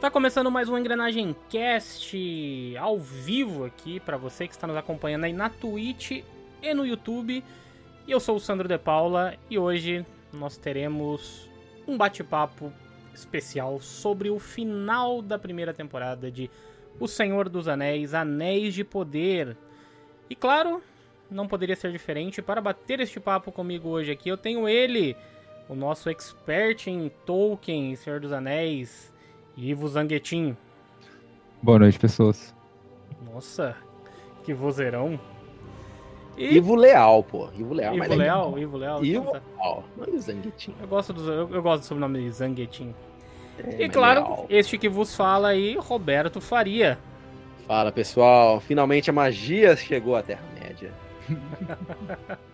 Está começando mais um Engrenagem Cast ao vivo aqui para você que está nos acompanhando aí na Twitch e no YouTube. Eu sou o Sandro De Paula e hoje nós teremos um bate-papo especial sobre o final da primeira temporada de O Senhor dos Anéis, Anéis de Poder. E claro, não poderia ser diferente. Para bater este papo comigo hoje aqui, eu tenho ele, o nosso expert em Tolkien, Senhor dos Anéis, Ivo Zanguetin. Boa noite, pessoas. Nossa, que vozeirão. E... Ivo Leal, pô. Ivo Leal, Ivo Leal, Ivo Leal. Ivo então tá. Leal. Não é Zanguetin. Eu gosto do, eu, eu gosto do sobrenome Zanguetin. É, e claro, Leal. este que vos fala aí, Roberto Faria. Fala, pessoal. Finalmente a magia chegou à Terra-média.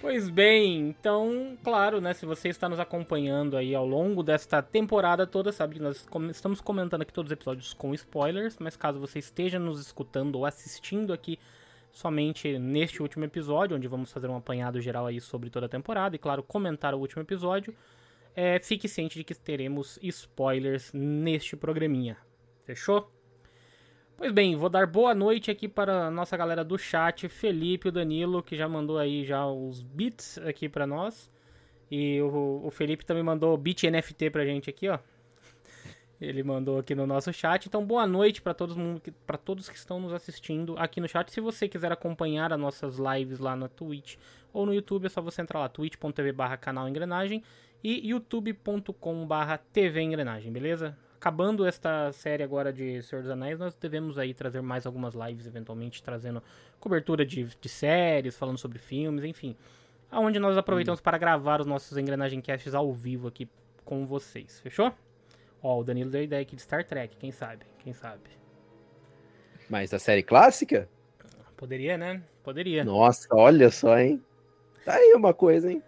Pois bem, então, claro, né, se você está nos acompanhando aí ao longo desta temporada toda, sabe que nós estamos comentando aqui todos os episódios com spoilers, mas caso você esteja nos escutando ou assistindo aqui somente neste último episódio, onde vamos fazer um apanhado geral aí sobre toda a temporada e, claro, comentar o último episódio, é, fique ciente de que teremos spoilers neste programinha. Fechou? Pois bem, vou dar boa noite aqui para a nossa galera do chat, Felipe, o Danilo, que já mandou aí já os bits aqui para nós. E o, o, Felipe também mandou bit NFT pra gente aqui, ó. Ele mandou aqui no nosso chat. Então, boa noite para todos, para todos que estão nos assistindo aqui no chat. Se você quiser acompanhar as nossas lives lá na Twitch ou no YouTube, é só você entrar lá, twitch.tv barra canal Engrenagem e youtube.com barra TV Engrenagem, beleza? Acabando esta série agora de Senhor dos Anéis, nós devemos aí trazer mais algumas lives, eventualmente, trazendo cobertura de, de séries, falando sobre filmes, enfim. Aonde nós aproveitamos hum. para gravar os nossos Engrenagem Casts ao vivo aqui com vocês, fechou? Ó, o Danilo deu ideia aqui de Star Trek, quem sabe, quem sabe. Mas a série clássica? Poderia, né? Poderia. Nossa, olha só, hein? Tá aí uma coisa, hein?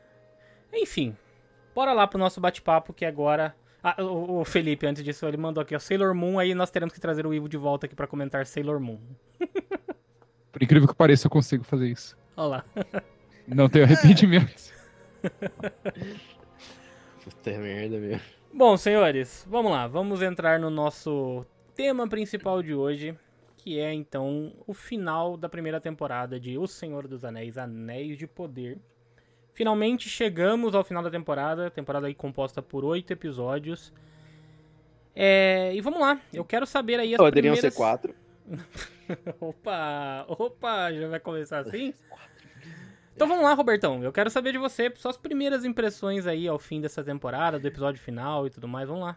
Enfim, bora lá pro nosso bate-papo que agora ah, o, o, Felipe, antes disso, ele mandou aqui, ó, Sailor Moon, aí nós teremos que trazer o Ivo de volta aqui para comentar Sailor Moon. Por incrível que pareça, eu consigo fazer isso. Olha lá. Não tenho arrependimentos. Puta merda mesmo. Bom, senhores, vamos lá. Vamos entrar no nosso tema principal de hoje, que é então o final da primeira temporada de O Senhor dos Anéis, Anéis de Poder. Finalmente chegamos ao final da temporada, temporada aí composta por oito episódios. É, e vamos lá, eu quero saber aí as Poderiam primeiras... ser quatro. opa, opa, já vai começar assim? Então vamos lá, Robertão. Eu quero saber de você suas primeiras impressões aí ao fim dessa temporada, do episódio final e tudo mais. Vamos lá.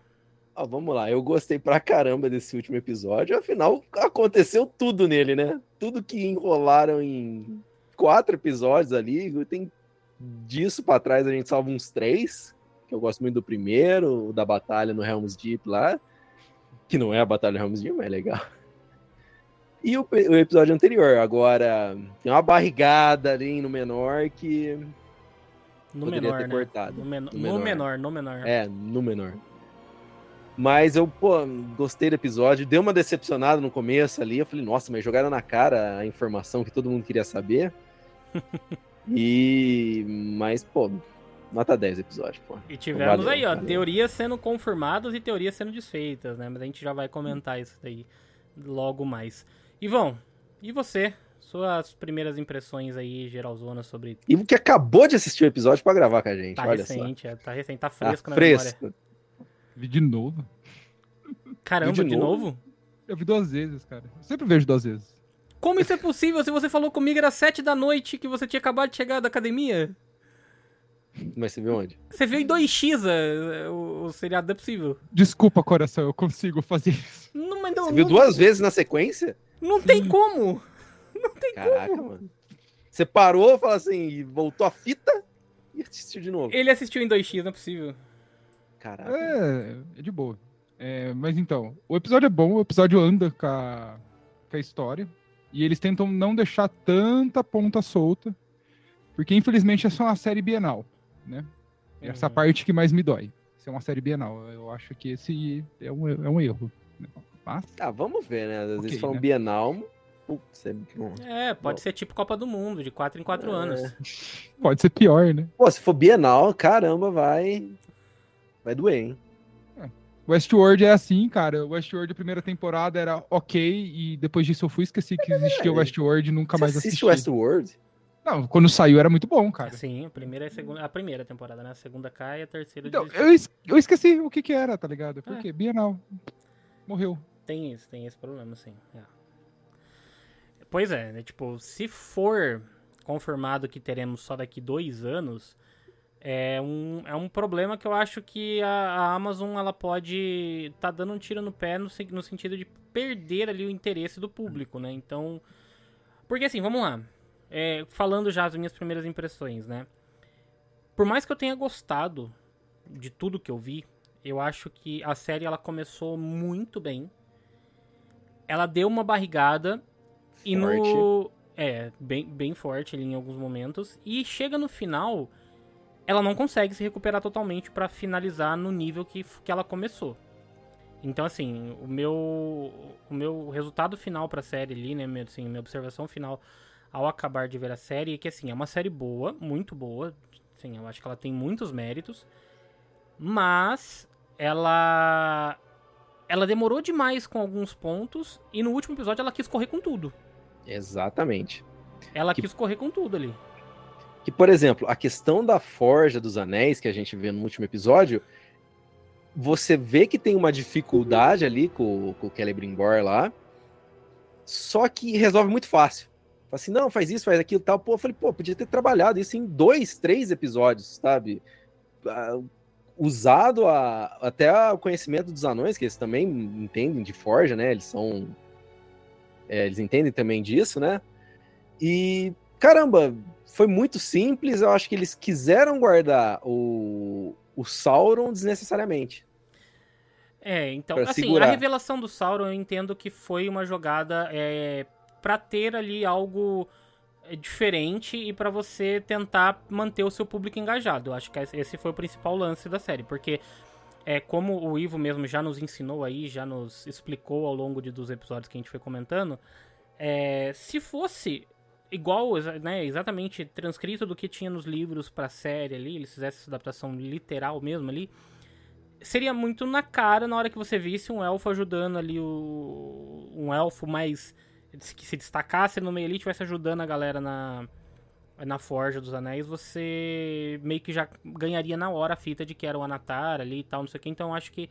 Ah, vamos lá, eu gostei pra caramba desse último episódio. Afinal, aconteceu tudo nele, né? Tudo que enrolaram em quatro episódios ali. Tem disso para trás a gente salva uns três, que eu gosto muito do primeiro, o da batalha no Helm's Deep lá, que não é a batalha no Helm's Deep, mas é legal. E o, o, episódio anterior, agora tem uma barrigada ali no menor que no menor, ter né? cortado. No, men no, menor. no menor, no menor. É, no menor. Mas eu, pô, gostei do episódio. Deu uma decepcionada no começo ali. Eu falei, nossa, mas jogaram na cara a informação que todo mundo queria saber. E. Mas, pô, nota 10 episódio, pô. E tivemos valeu, aí, ó, valeu. teorias sendo confirmadas e teorias sendo desfeitas, né? Mas a gente já vai comentar isso daí logo mais. Ivão, e você? Suas primeiras impressões aí, geralzona, sobre. Ivo que acabou de assistir o episódio pra gravar com a gente, tá olha recente, só. É, tá recente, tá fresco tá na fresco. memória. Vi de novo. Caramba, de, de novo? novo? Eu vi duas vezes, cara. Eu sempre vejo duas vezes. Como isso é possível? Se você falou comigo era sete da noite que você tinha acabado de chegar da academia. Mas você viu onde? Você viu em 2x é, o, o seriado, não é possível. Desculpa, coração, eu consigo fazer isso. Não, mas não, você viu não... duas vezes na sequência? Não tem como. Não tem Caraca, como. Mano. Você parou, falou assim, voltou a fita e assistiu de novo. Ele assistiu em 2x, não é possível. Caraca. É, é de boa. É, mas então, o episódio é bom, o episódio anda com a, com a história. E eles tentam não deixar tanta ponta solta, porque infelizmente é só uma série bienal, né? Uhum. Essa parte que mais me dói. Ser é uma série bienal. Eu acho que esse é um, é um erro. Né? Mas... Ah, vamos ver, né? Às okay, vezes falam né? bienal. Putz, é, é, pode bom. ser tipo Copa do Mundo, de 4 em 4 é. anos. Pode ser pior, né? Pô, se for bienal, caramba, vai. Vai doer, hein? É. Westworld é assim, cara. Westworld, a primeira temporada era ok, e depois disso eu fui esqueci que existia Westworld e nunca Você mais assiste assisti. Westworld? Não, quando saiu era muito bom, cara. Sim, a primeira e a segunda. A primeira temporada, né? A segunda cai, a terceira. Então, eu, es- eu esqueci o que que era, tá ligado? É. Porque Bienal morreu. Tem isso, tem esse problema, sim. é. Pois é, né? Tipo, se for confirmado que teremos só daqui dois anos, é um, é um problema que eu acho que a, a Amazon ela pode tá dando um tiro no pé no, no sentido de perder ali o interesse do público, né? Então, porque assim, vamos lá. É, falando já as minhas primeiras impressões, né? Por mais que eu tenha gostado de tudo que eu vi, eu acho que a série ela começou muito bem. Ela deu uma barrigada e no é bem, bem forte ali em alguns momentos e chega no final ela não consegue se recuperar totalmente pra finalizar no nível que, que ela começou. Então assim, o meu o meu resultado final pra série ali, né, meu, assim, minha observação final ao acabar de ver a série é que assim, é uma série boa, muito boa, sim, eu acho que ela tem muitos méritos, mas ela ela demorou demais com alguns pontos e no último episódio ela quis correr com tudo. Exatamente. Ela Que- quis correr com tudo ali. Que, por exemplo, a questão da Forja dos Anéis, que a gente vê no último episódio, você vê que tem uma dificuldade ali com, com o Celebrimbor lá, só que resolve muito fácil. Fala assim, não, faz isso, faz aquilo tal. Pô, eu falei, pô, podia ter trabalhado isso em dois, três episódios, sabe? Ah, Usado a- até o conhecimento dos anões, que eles também entendem de Forja, né? Eles são. é, eles entendem também disso, né? E, caramba, foi muito simples. Eu acho que eles quiseram guardar o, o Sauron desnecessariamente. É, então, assim, segurar. a revelação do Sauron eu entendo que foi uma jogada é, para ter ali algo é, diferente e pra você tentar manter o seu público engajado. Eu acho que esse foi o principal lance da série, porque é como o Ivo mesmo já nos ensinou aí, já nos explicou ao longo de, dos episódios que a gente foi comentando, é, se fosse igual, né, exatamente transcrito do que tinha nos livros pra série ali, eles fizessem essa adaptação literal mesmo ali, seria muito na cara na hora que você visse um elfo ajudando ali o um elfo mais que se destacasse no meio ali tivesse ajudando a galera na na forja dos anéis você meio que já ganharia na hora a fita de que era o Anatar ali e tal não sei o que então acho que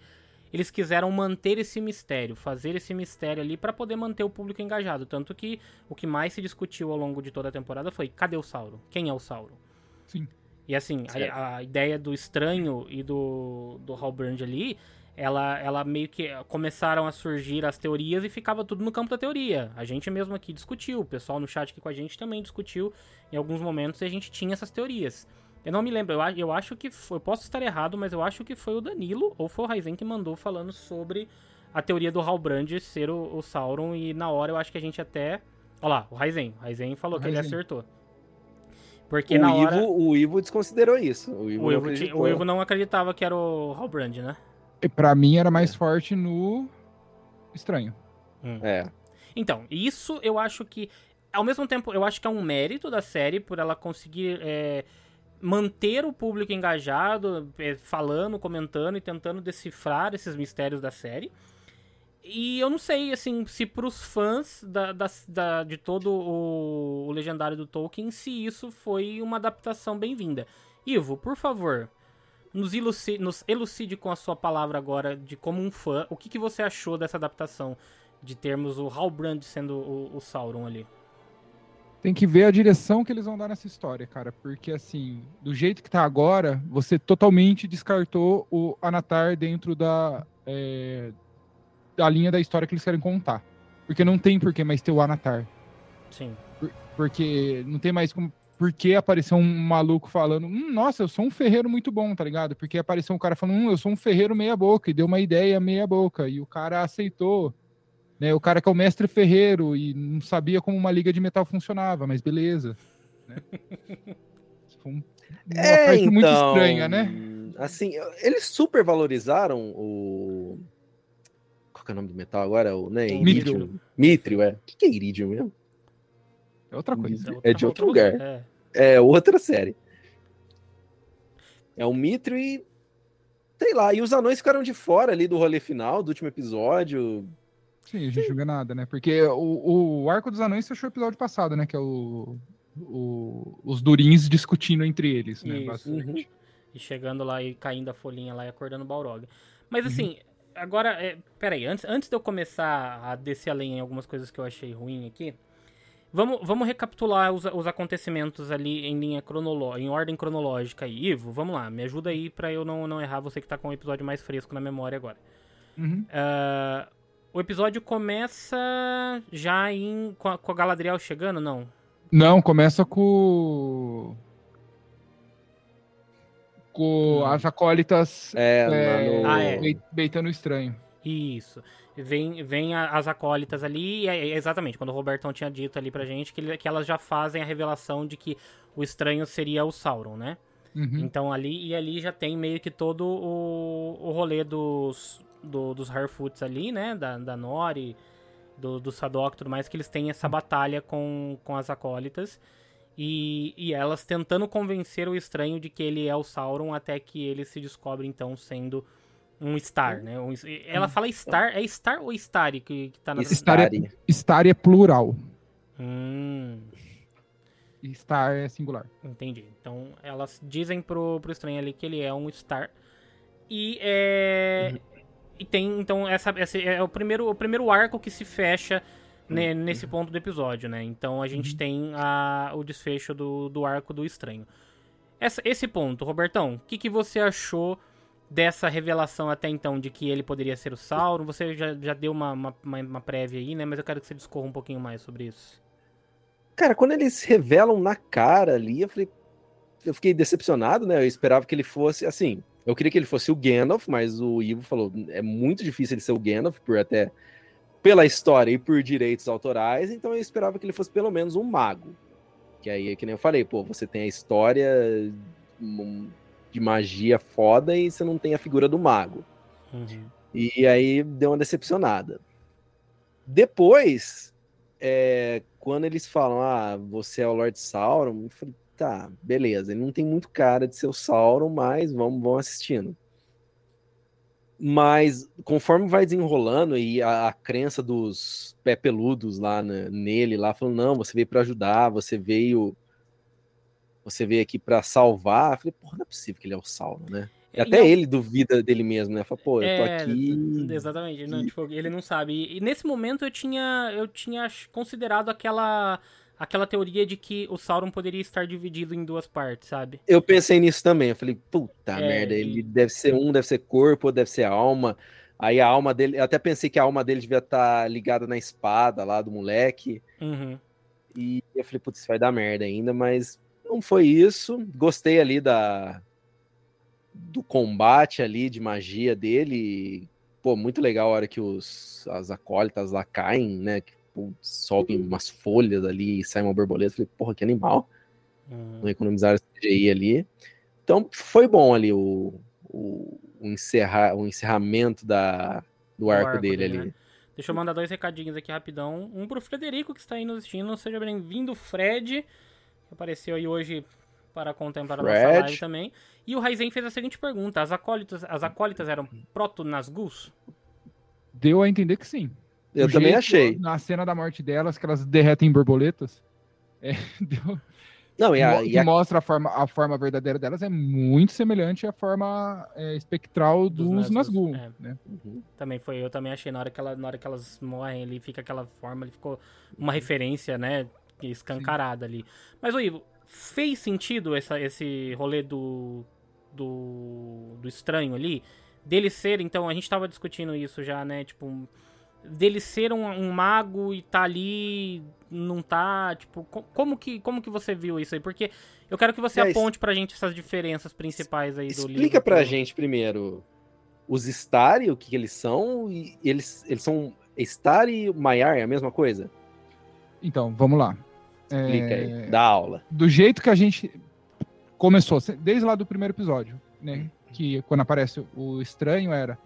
eles quiseram manter esse mistério, fazer esse mistério ali pra poder manter o público engajado. Tanto que o que mais se discutiu ao longo de toda a temporada foi: cadê o Sauron? Quem é o Sauron? Sim. E assim, a, a ideia do estranho e do, do Halbrand ali, ela, ela meio que começaram a surgir as teorias e ficava tudo no campo da teoria. A gente mesmo aqui discutiu, o pessoal no chat aqui com a gente também discutiu em alguns momentos e a gente tinha essas teorias. Eu não me lembro, eu, eu acho que foi, eu posso estar errado, mas eu acho que foi o Danilo ou foi o Raizen que mandou falando sobre a teoria do Halbrand ser o, o Sauron e na hora eu acho que a gente até... Olha lá, o Raizen. O Raizen falou O que ele acertou. Porque o, na Ivo, hora... o Ivo desconsiderou isso. O Ivo, O não ti- acreditou. o Evo não acreditava que era o Halbrand, né? E pra mim era mais forte no Estranho. É. Então, isso eu acho que. Ao mesmo tempo, eu acho que é um mérito da série por ela conseguir é, manter o público engajado, é, falando, comentando e tentando decifrar esses mistérios da série. E eu não sei, assim, se pros fãs da, da- da- de todo o, o legendário do Tolkien, se isso foi uma adaptação bem-vinda. Ivo, por favor, nos, elucide, nos elucide com a sua palavra agora, de como um fã, o que, que você achou dessa adaptação? De termos o Halbrand sendo o, o Sauron ali. Tem que ver a direção que eles vão dar nessa história, cara. Porque, assim, do jeito que tá agora, você totalmente descartou o Anatar dentro da, é, da linha da história que eles querem contar. Porque não tem por que mais ter o Anatar. Sim. Porque não tem mais como. Por que apareceu um maluco falando, hum, nossa, eu sou um ferreiro muito bom, tá ligado? Porque apareceu um cara falando, hum, eu sou um ferreiro meia-boca, e deu uma ideia meia-boca, e o cara aceitou. Né? O cara que é o mestre ferreiro e não sabia como uma liga de metal funcionava, mas beleza. Né? Um- uma É, parte então, muito estranha, né? Assim, eles super valorizaram o. Qual que é o nome do metal agora? O, né? Mithril. Mithril, é. O que que é Iridium mesmo? É outra coisa. É de outro lugar. É. É outra série. É o Mithril e. Sei lá, e os anões ficaram de fora ali do rolê final, do último episódio. Sim, a gente não vê nada, né? Porque o, o arco dos anões fechou o episódio passado, né? Que é o, o os durins discutindo entre eles, né? Isso. basicamente. E chegando lá e caindo a folhinha lá e acordando o Balrog. Mas Uhum. assim, agora, é, peraí, antes, antes de eu começar a descer além em algumas coisas que eu achei ruim aqui, vamos, vamos recapitular os, os acontecimentos ali em linha cronológica, em ordem cronológica aí. Ivo, vamos lá, me ajuda aí pra eu não, não errar, você que tá com o episódio mais fresco na memória agora. Uhum. Ah, o episódio começa já em, com, a, com a Galadriel chegando, não? Não, começa com. Com Hum. as acólitas É, é, lá no... Ah, é. bei- beitando o estranho. Isso. Vem, vem a- as acólitas ali, e é, é exatamente, quando o Robertão tinha dito ali pra gente que, ele- que elas já fazem a revelação de que o estranho seria o Sauron, né? Uhum. Então ali, e ali já tem meio que todo o, o rolê dos, do- dos Harfoots ali, né? Da, da Nori, do, do Sadok e tudo mais, que eles têm essa batalha com, com as acólitas. E, e elas tentando convencer o estranho de que ele é o Sauron, até que ele se descobre, então, sendo um Star, né? Um- ela fala Star, é Star ou Starry que, que tá na... Star é-. Star é plural. Hum, E Star é singular. entendi. Então, elas dizem pro, pro estranho ali que ele é um Star. E é... E tem, então, essa, esse é o primeiro, o primeiro arco que se fecha ne- nesse ponto do episódio, né? Então a gente tem a, o desfecho do, do arco do estranho. Essa, esse ponto, Robertão, o que, que você achou dessa revelação até então de que ele poderia ser o Sauron? Você já, já deu uma, uma, uma, uma prévia aí, né? Mas eu quero que você discorra um pouquinho mais sobre isso. Cara, quando eles revelam na cara ali, eu falei. Eu fiquei decepcionado, né? Eu esperava que ele fosse. Assim, eu queria que ele fosse o Gandalf, mas o Ivo falou: é muito difícil ele ser o Gandalf, por até. pela história e por direitos autorais, então eu esperava que ele fosse pelo menos um mago. Que aí, que nem eu falei, pô, você tem a história hum, de magia foda e você não tem a figura do mago. E aí deu uma decepcionada. Depois, é, quando eles falam, ah, você é o Lord Sauron, eu falei, tá, beleza. Ele não tem muito cara de ser o Sauron, mas vamos, vamos assistindo. Mas conforme vai desenrolando e a, a crença dos pé peludos lá na- nele, lá falando, não, você veio para ajudar, você veio. Você veio aqui para salvar. Eu falei, porra, não é possível que ele é o Sauron, né? E até eu- ele duvida dele mesmo, né? Fala, pô, eu tô É, aqui. Exatamente, não, que- tipo, ele não sabe. E, e nesse momento eu tinha, eu tinha considerado aquela, aquela teoria de que o Sauron poderia estar dividido em duas partes, sabe? Eu pensei nisso também. Eu falei, puta É, merda, e- ele deve ser um, deve ser corpo, deve ser alma. Aí a alma dele, eu até pensei que a alma dele devia estar ligada na espada lá do moleque. Uhum. E eu falei, putz, isso vai dar merda ainda, mas não foi isso. Gostei ali da do combate ali de magia dele. Pô, muito legal a hora que os as acólitas lá caem, né? Que sobem umas folhas ali e sai uma borboleta. Falei, porra, que animal uhum. não economizaram CGI ali. Então foi bom ali o, o, o, encerrar, o encerramento da, do arco, arco dele, ali. né? Deixa eu mandar dois recadinhos aqui rapidão. Um pro Frederico, que está aí nos assistindo. Seja bem-vindo, Fred. Que apareceu aí hoje para contemplar a nossa Fred. live também. E o Raizen fez a seguinte pergunta: As acólitas, as acólitas eram proto-Nazgûs? Deu a entender que sim. Eu também jeito- achei. Na cena da morte delas, que elas derretem borboletas. É, deu- Não, e a, e que a- mostra a forma, a forma verdadeira delas é muito semelhante à forma é, espectral Dos dos, Nazgûl, é. né? Uhum. Também foi, eu também achei na hora que, ela, na hora que elas morrem ali, fica aquela forma, ele ficou uma referência, né, escancarada ali. Mas, ô Ivo, fez sentido essa, esse rolê do, do, do estranho ali? Dele ser, então, a gente tava discutindo isso já, né, tipo, dele ser um, um mago e tá ali, não tá, tipo, co- como que, como que você viu isso aí? Porque eu quero que você É, aponte pra gente essas diferenças principais aí do livro. Explica pra gente primeiro os Stari, o que, que eles são, e eles, eles são Star e Maiar, é a mesma coisa? Então, vamos lá. Explica É, aí, dá aula. do jeito que a gente começou, desde lá do primeiro episódio, né? Que quando aparece o estranho era.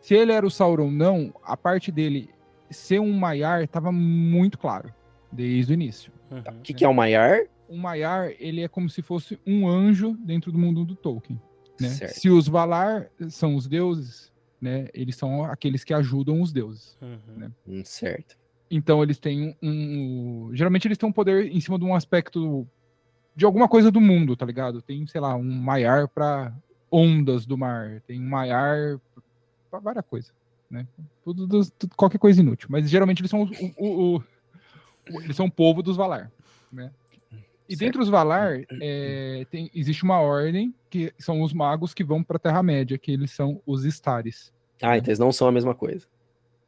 Se ele era o Sauron ou não, a parte dele ser um Maiar estava muito claro, desde o início. Uhum. O que, que é o Maiar? Um Maiar, ele é como se fosse um anjo dentro do mundo do Tolkien. Né? Se os Valar são os deuses, né? Eles são aqueles que ajudam os deuses. Uhum. Né? Hum, certo. Então eles têm um, um- Geralmente eles têm um poder em cima de um aspecto de alguma coisa do mundo, tá ligado? Tem, sei lá, um maiar pra ondas do mar, tem um maiar várias coisas, né? Tudo, tudo- qualquer coisa inútil. Mas geralmente eles são os- o, o- o- eles são o povo dos Valar, né? E Certo. dentro dos Valar é, tem- existe uma ordem que são os magos que vão pra Terra Média, que eles são os Stares. Ah, então eles não são a mesma coisa.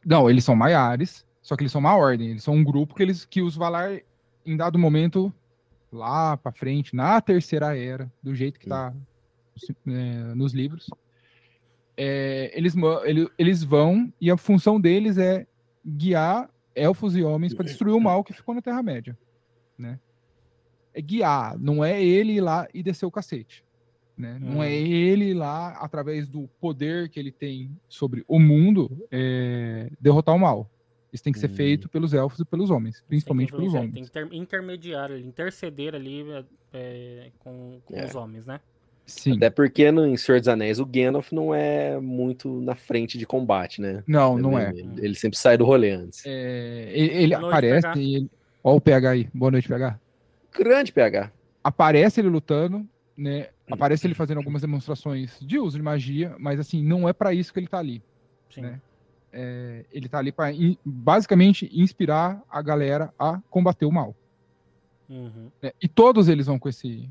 Não, eles são maiares, só que eles são uma ordem. Eles são um grupo que, eles, que os Valar, em dado momento, lá pra frente, na terceira era, do jeito que tá é, nos livros, é, eles, ele- eles vão e a função deles é guiar elfos e homens para destruir o mal que ficou na Terra-média. Né? É guiar, não é ele ir lá e descer o cacete. Né? Não Hum. é ele ir lá, através do poder que ele tem sobre o mundo, é, derrotar o mal. Isso tem que ser Hum. feito pelos elfos e pelos homens, principalmente pelos influenciar, homens. Tem que ter, intermediar, ali, interceder ali é, é, com, com É. os homens, né? Sim. Até porque no em Senhor dos Anéis o Gandalf não é muito na frente de combate, né? Não, não é. Ele, ele sempre sai do rolê antes. É, ele ele noite, aparece PH. e ele. Ó, o PH aí. Boa noite, PH. Grande PH. Aparece ele lutando, né? Aparece ele fazendo algumas demonstrações de uso de magia, mas assim, não é pra isso que ele tá ali. Sim. Né? É, ele tá ali pra in- basicamente inspirar a galera a combater o mal. Uhum. né? E todos eles vão com esse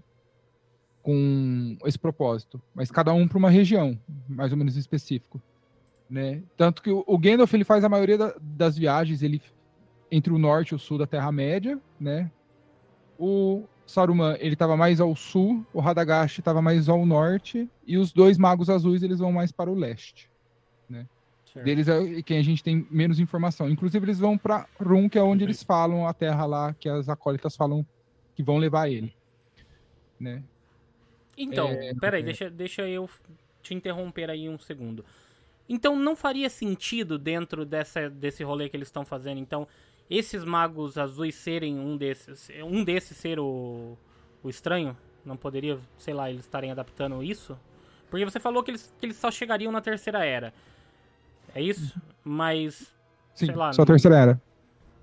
com esse propósito, mas cada um para uma região, mais ou menos específico, né? Tanto que o, o Gandalf ele faz a maioria da- das viagens ele entre o norte e o sul da Terra Média, né? O Saruman ele estava mais ao sul, o Radagast estava mais ao norte e os dois magos azuis eles vão mais para o leste. Certo. Deles é quem a gente tem menos informação. Inclusive eles vão para Rum, que é onde eles falam a terra lá que as acólitas falam que vão levar ele, né? Então, É, peraí, é. deixa, deixa eu te interromper aí um segundo. Então, não faria sentido dentro dessa, desse rolê que eles estão fazendo, então, esses magos azuis serem um desses, um desses ser o, o estranho? Não poderia, sei lá, eles estarem adaptando isso? Porque você falou que eles, que eles só chegariam na terceira era. É isso? Mas Sim, Sei lá, só a terceira era.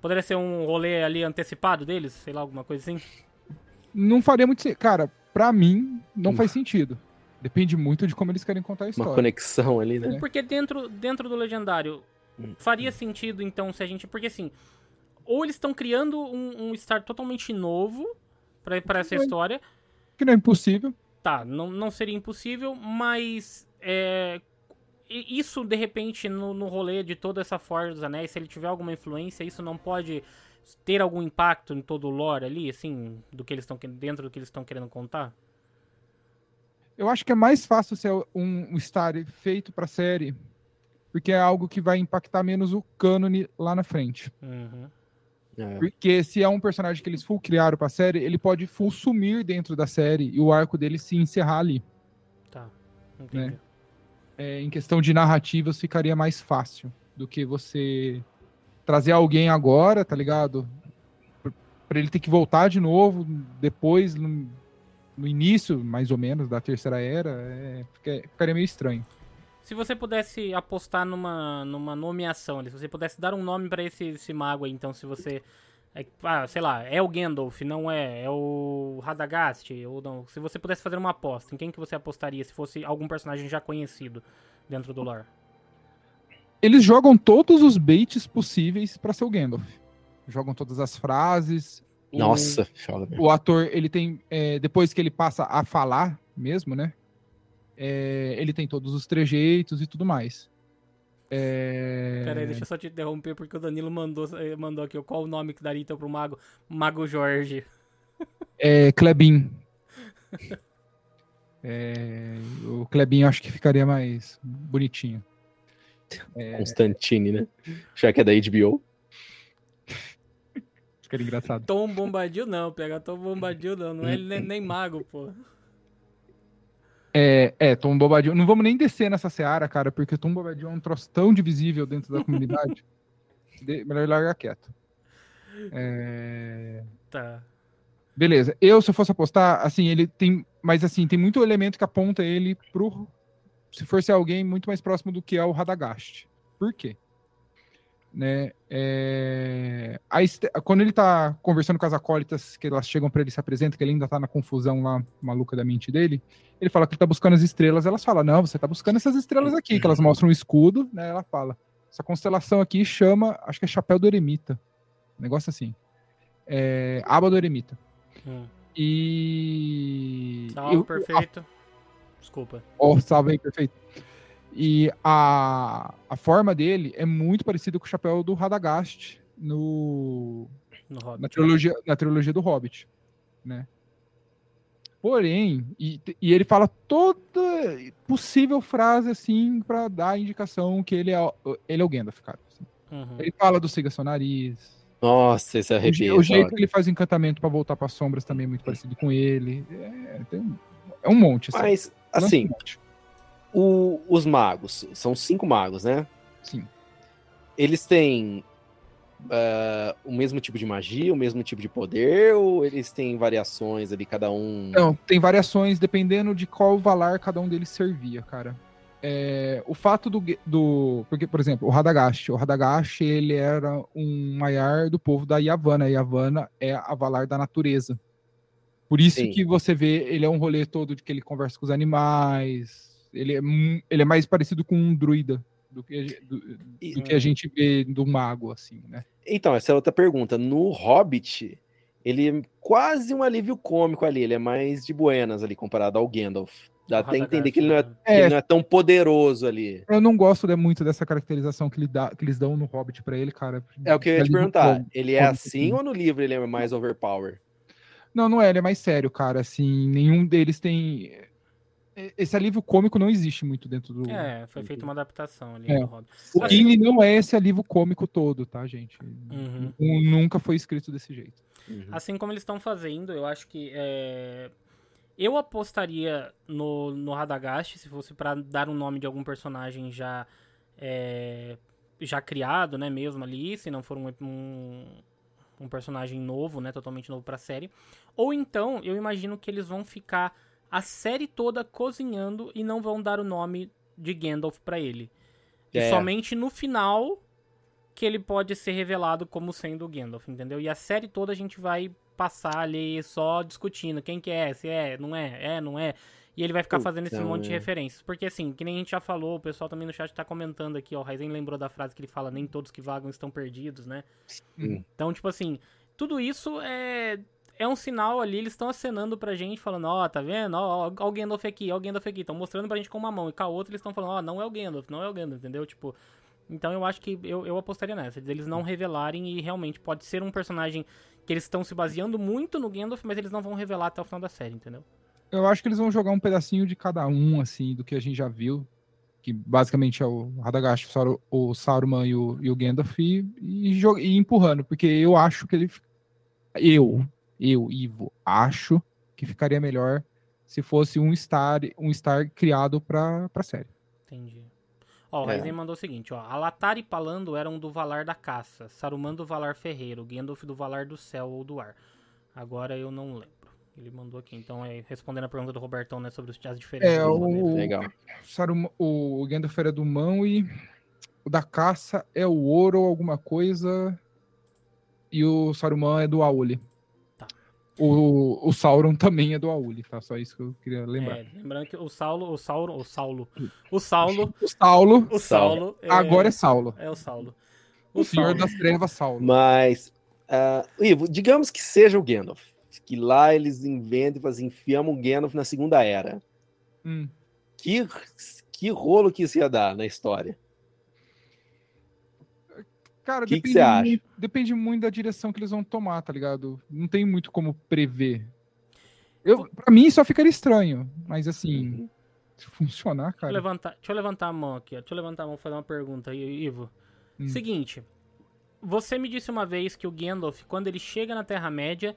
poderia ser um rolê ali antecipado deles? Sei lá, alguma coisa assim? Não faria muito sentido. Cara, pra mim, não faz sentido. Depende muito de como eles querem contar a Uma história. conexão ali, né? Porque dentro, dentro do Legendário, faria sentido, então, se a gente. Porque assim, ou eles estão criando um, um Star totalmente novo pra, pra essa história. Que não é impossível. Tá, não, não seria impossível, mas. É, isso, de repente, no, no rolê de toda essa Forja dos Anéis, se ele tiver alguma influência, isso não pode ter algum impacto em todo o lore ali, assim, do que eles estão dentro do que eles estão querendo contar? Eu acho que é mais fácil ser um, um Star feito pra série, porque é algo que vai impactar menos o cânone lá na frente. Uhum. É. Porque se é um personagem que eles full criaram pra série, ele pode full sumir dentro da série e o arco dele se encerrar ali. Tá, entendi. É, em questão de narrativas, ficaria mais fácil do que você trazer alguém agora, tá ligado? Pra ele ter que voltar de novo depois, no, no início, mais ou menos, da terceira era, é, fica- ficaria meio estranho. Se você pudesse apostar numa, numa nomeação se você pudesse dar um nome pra esse, esse mago aí, então se você. é, ah, sei lá, é o Gandalf, não é? É o Radagast, ou não? Se você pudesse fazer uma aposta, em quem que você apostaria se fosse algum personagem já conhecido dentro do lore? Eles jogam todos os baits possíveis pra ser o Gandalf. Jogam todas as frases. o- Nossa, mesmo. o ator, ele tem. é, depois que ele passa a falar mesmo, né? é, ele tem todos os trejeitos e tudo mais. É, Pera aí, deixa eu só te interromper, porque o Danilo mandou, eh, mandou aqui, qual o nome que daria então pro mago? Mago Jorge. é, Klebin. É, o Klebin eu acho que ficaria mais bonitinho. Constantine, né? Já que é da HBO. Ficaria engraçado. Tom Bombadil não, pega Tom Bombadil não, não é nem, nem mago, pô. É, é, Tom Bobadil. Não vamos nem descer nessa seara, cara, porque Tom Bobadil é um troço tão divisível dentro da comunidade. De- melhor largar quieto. É, Tá. Beleza. Eu, se eu fosse apostar, assim, ele tem mas assim, tem muito elemento que aponta ele pro. Se for ser alguém muito mais próximo do que é o Radagast. Por quê? Né? É, a quando ele tá conversando com as acólitas, que elas chegam para ele e se apresenta, que ele ainda tá na confusão lá, maluca da mente dele, ele fala que ele tá buscando as estrelas, elas falam, não, você tá buscando essas estrelas aqui, que elas mostram o escudo, né? Ela fala, essa constelação aqui chama, acho que é Chapéu do Eremita. Um negócio assim. É, Aba do Eremita. Hum. E. Salve, eu- perfeito. Desculpa. Ó, salve aí, perfeito. E a, a forma dele é muito parecida com o chapéu do Radagast no, No Hobbit. na, trilogia, na trilogia do Hobbit, né? Porém, e, e ele fala toda possível frase assim pra dar a indicação que ele é, o- ele é o Gandalf, cara. assim. Uhum. Ele fala do siga seu nariz. Nossa, esse O, arrepia. je- o jeito que ele faz o encantamento pra voltar para sombras também é muito parecido com ele. É, tem um- é um monte, assim. Mas, assim, o- os magos, são cinco magos, né? Sim. Eles têm ah, o mesmo tipo de magia, o mesmo tipo de poder, ou eles têm variações ali, cada um. Não, tem variações dependendo de qual valar cada um deles servia, cara. É, o fato do, do. Porque, por exemplo, o Radagast. O Radagast, ele era um maiar do povo da Yavanna. A Yavanna é a valar da natureza. Por isso Sim. que você vê, ele é um rolê todo de que ele conversa com os animais. Ele é, ele é mais parecido com um druida do que, do, E- do que a gente vê do mago, assim, né? Então, essa é outra pergunta. No Hobbit, ele é quase um alívio cômico ali, ele é mais de buenas ali comparado ao Gandalf. Dá O até Radagast, entender que ele não é, né? que ele não é tão poderoso ali. Eu não gosto de- muito dessa caracterização que, ele dá, que eles dão no Hobbit pra ele, cara. É o que eu ia te perguntar. Ele é Hobbit, assim sim. ou no livro ele é mais overpower? Não, não é, ele é mais sério, cara. Assim, nenhum deles tem. e- Esse alívio cômico não existe muito dentro do. É, foi feita uma adaptação ali É. O Assim- Gimli não é esse alívio cômico todo, tá, gente? Uhum. Nu- Nunca foi escrito desse jeito. Uhum. Assim como eles estão fazendo, eu acho que é, eu apostaria no, no Radagast se fosse pra dar um nome de algum personagem já é, já criado, né, mesmo ali, se não for um, um, um personagem novo, né, totalmente novo pra série. Ou então, eu imagino que eles vão ficar a série toda cozinhando e não vão dar o nome de Gandalf pra ele. E É. somente no final que ele pode ser revelado como sendo o Gandalf, entendeu? E a série toda a gente vai passar ali só discutindo quem que é, se é, não é, é, não é. E ele vai ficar fazendo esse monte de referências. Porque assim, que nem a gente já falou, o pessoal também no chat tá comentando aqui, ó, o Raizen lembrou da frase que ele fala, nem todos que vagam estão perdidos, né? Sim. Então, tipo assim, tudo isso é é um sinal ali, eles estão acenando pra gente, falando, ó, tá vendo? Ó, ó o Gandalf aqui, ó o Gandalf aqui. Estão mostrando pra gente com uma mão. E com a outra eles estão falando, ó, não é o Gandalf, não é o Gandalf, entendeu? Tipo, então eu acho que eu, eu apostaria nessa. Eles não revelarem e realmente pode ser um personagem que eles estão se baseando muito no Gandalf, mas eles não vão revelar até o final da série, entendeu? Eu acho que eles vão jogar um pedacinho de cada um, assim, do que a gente já viu. Que basicamente é o Radagast, o Saruman e o, e o Gandalf, e, e, e empurrando, porque eu acho que ele. Eu, eu, Ivo, acho que ficaria melhor se fosse um Star, um Star criado pra, pra série. Entendi. Ó, o É. Raizen mandou o seguinte, ó. Alatar e Palando eram do Valar da Caça, Saruman do Valar Ferreiro, Gandalf do Valar do Céu ou do Ar. Agora eu não lembro. Ele mandou aqui. Então, é, respondendo a pergunta do Robertão, né, sobre os- as diferenças. É, o-. Legal. Saruman, o Gandalf era do mão e o da caça é o ouro ou alguma coisa e o Saruman é do Auli. Tá. O, o Sauron também é do Auli, tá? Só isso que eu queria lembrar. É, lembrando que o Saulo, o Saulo, o Saulo, o Saulo, O Saulo, o Saulo, é, agora é Saulo. é o Saulo. O Senhor Saulo. das Trevas Saulo. Mas, ah, Ivo, digamos que seja o Gandalf. Que lá eles inventam e fazem, enfiamos o Gandalf na Segunda Era. Hum. Que, que rolo que isso ia dar na história? Cara, Que que depende, você acha? muito, depende muito da direção que eles vão tomar, tá ligado? Não tem muito como prever. Eu, pra mim só ficaria estranho, mas assim, Uhum. se funcionar, Deixa eu, cara. levantar, deixa eu levantar a mão aqui, ó. Deixa eu levantar a mão e fazer uma pergunta aí, Ivo. Hum. Seguinte, você me disse uma vez que o Gandalf, quando ele chega na Terra-média,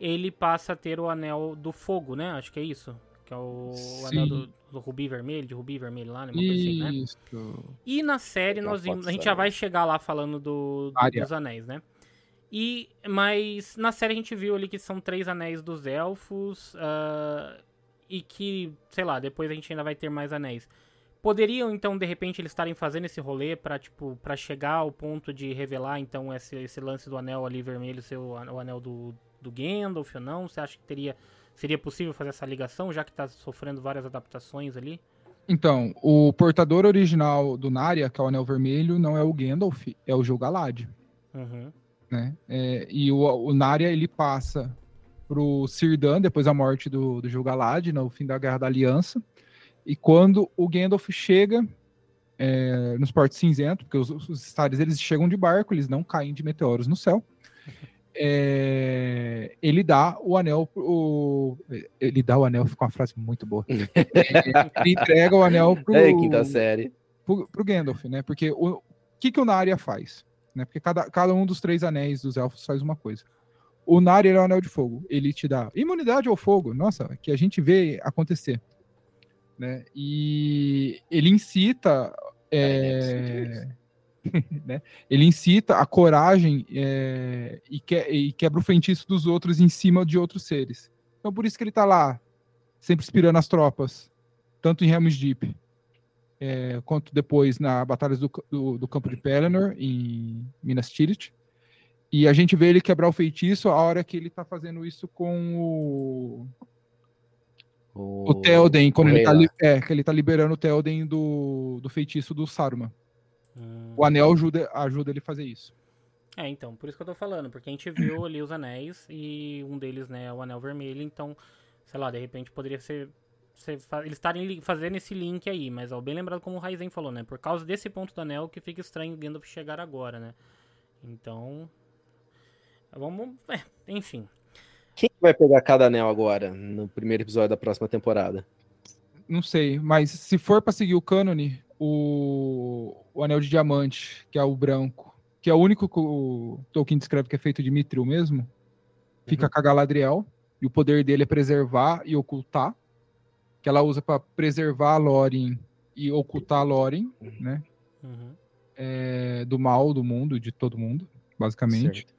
ele passa a ter o Anel do Fogo, né? Acho que é isso. Que é o, o Anel do, do Rubi Vermelho, de Rubi Vermelho lá, né? Uma coisa assim, né? Isso. E na série nós vimos, a gente já vai chegar lá falando do, do- dos anéis, né? E mas na série a gente viu ali que são três anéis dos elfos ah, e que, sei lá, depois a gente ainda vai ter mais anéis. Poderiam, então, de repente, eles estarem fazendo esse rolê pra, tipo, pra chegar ao ponto de revelar, então, esse, esse lance do anel ali vermelho ser o anel do, do Gandalf ou não? Você acha que teria, seria possível fazer essa ligação, já que tá sofrendo várias adaptações ali? Então, o portador original do Narya, que é o anel vermelho, não é o Gandalf, é o Gil-galad. Uhum. Né? É, e o, o Narya, ele passa pro Círdan, depois da morte do, do Gil-galad, no fim da Guerra da Aliança. E quando o Gandalf chega é, nos Portos Cinzentos, porque os, os eles chegam de barco, eles não caem de meteoros no céu. É, ele dá o anel o, ele dá o anel ficou uma frase muito boa. Ele entrega o anel pro, É, quinta série. pro, pro Gandalf né? Porque o que que o Narya faz né? Porque cada, cada um dos três anéis dos elfos faz uma coisa. O Narya é o anel de fogo. Ele te dá imunidade ao fogo nossa que a gente vê acontecer né? E ele incita é, né? Ele incita a coragem é, e, que, e, quebra o feitiço dos outros em cima de outros seres. Então por isso que ele tá lá, sempre inspirando as tropas, tanto em Helm's Deep, é, quanto depois na batalha do, do, do, campo de Pelennor, em Minas Tirith. E a gente vê ele quebrar o feitiço a hora que ele tá fazendo isso com o... O, o Theoden, quando ele tá, é, que ele tá liberando o Theoden do, do feitiço do Saruman. Hum. O anel ajuda, ajuda ele a fazer isso. É, então, por isso que eu tô falando, porque a gente viu ali os anéis e um deles, né, é o anel vermelho, então, sei lá, de repente poderia ser, ser eles estarem fazendo esse link aí, mas ó, bem lembrado como o Raizen falou, né, por causa desse ponto do anel que fica estranho o Gandalf chegar agora, né. Então, vamos, é, enfim. Quem vai pegar cada anel agora, no primeiro episódio da próxima temporada? Não sei, mas se for pra seguir o cânone, o, o anel de diamante, que é o branco, que é o único que o Tolkien descreve que é feito de mitril mesmo, fica uhum. com a Galadriel, e o poder dele é preservar e ocultar, que ela usa para preservar a Lórien e ocultar a Lórien, uhum. né? Uhum. É, do mal do mundo, de todo mundo, basicamente. Certo.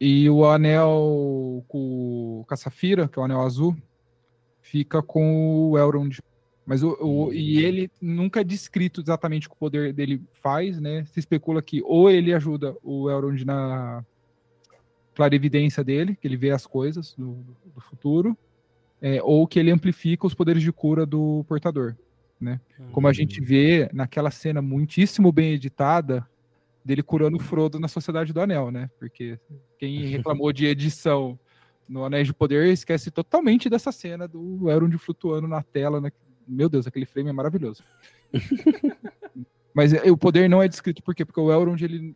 E o anel com, com a Safira, que é o anel azul, fica com o Elrond mas o, o, e uhum. ele nunca é descrito exatamente o que o poder dele faz, né? Se especula que ou ele ajuda o Elrond na clarividência dele, que ele vê as coisas do, do futuro, é, ou que ele amplifica os poderes de cura do portador, né? Como a gente uhum. vê naquela cena muitíssimo bem editada dele curando o Frodo na Sociedade do Anel, né? Porque quem reclamou de edição no Anéis de Poder esquece totalmente dessa cena do Elrond flutuando na tela, né? Meu Deus, aquele frame é maravilhoso. Mas é, o poder não é descrito por quê? Porque o Elrond ele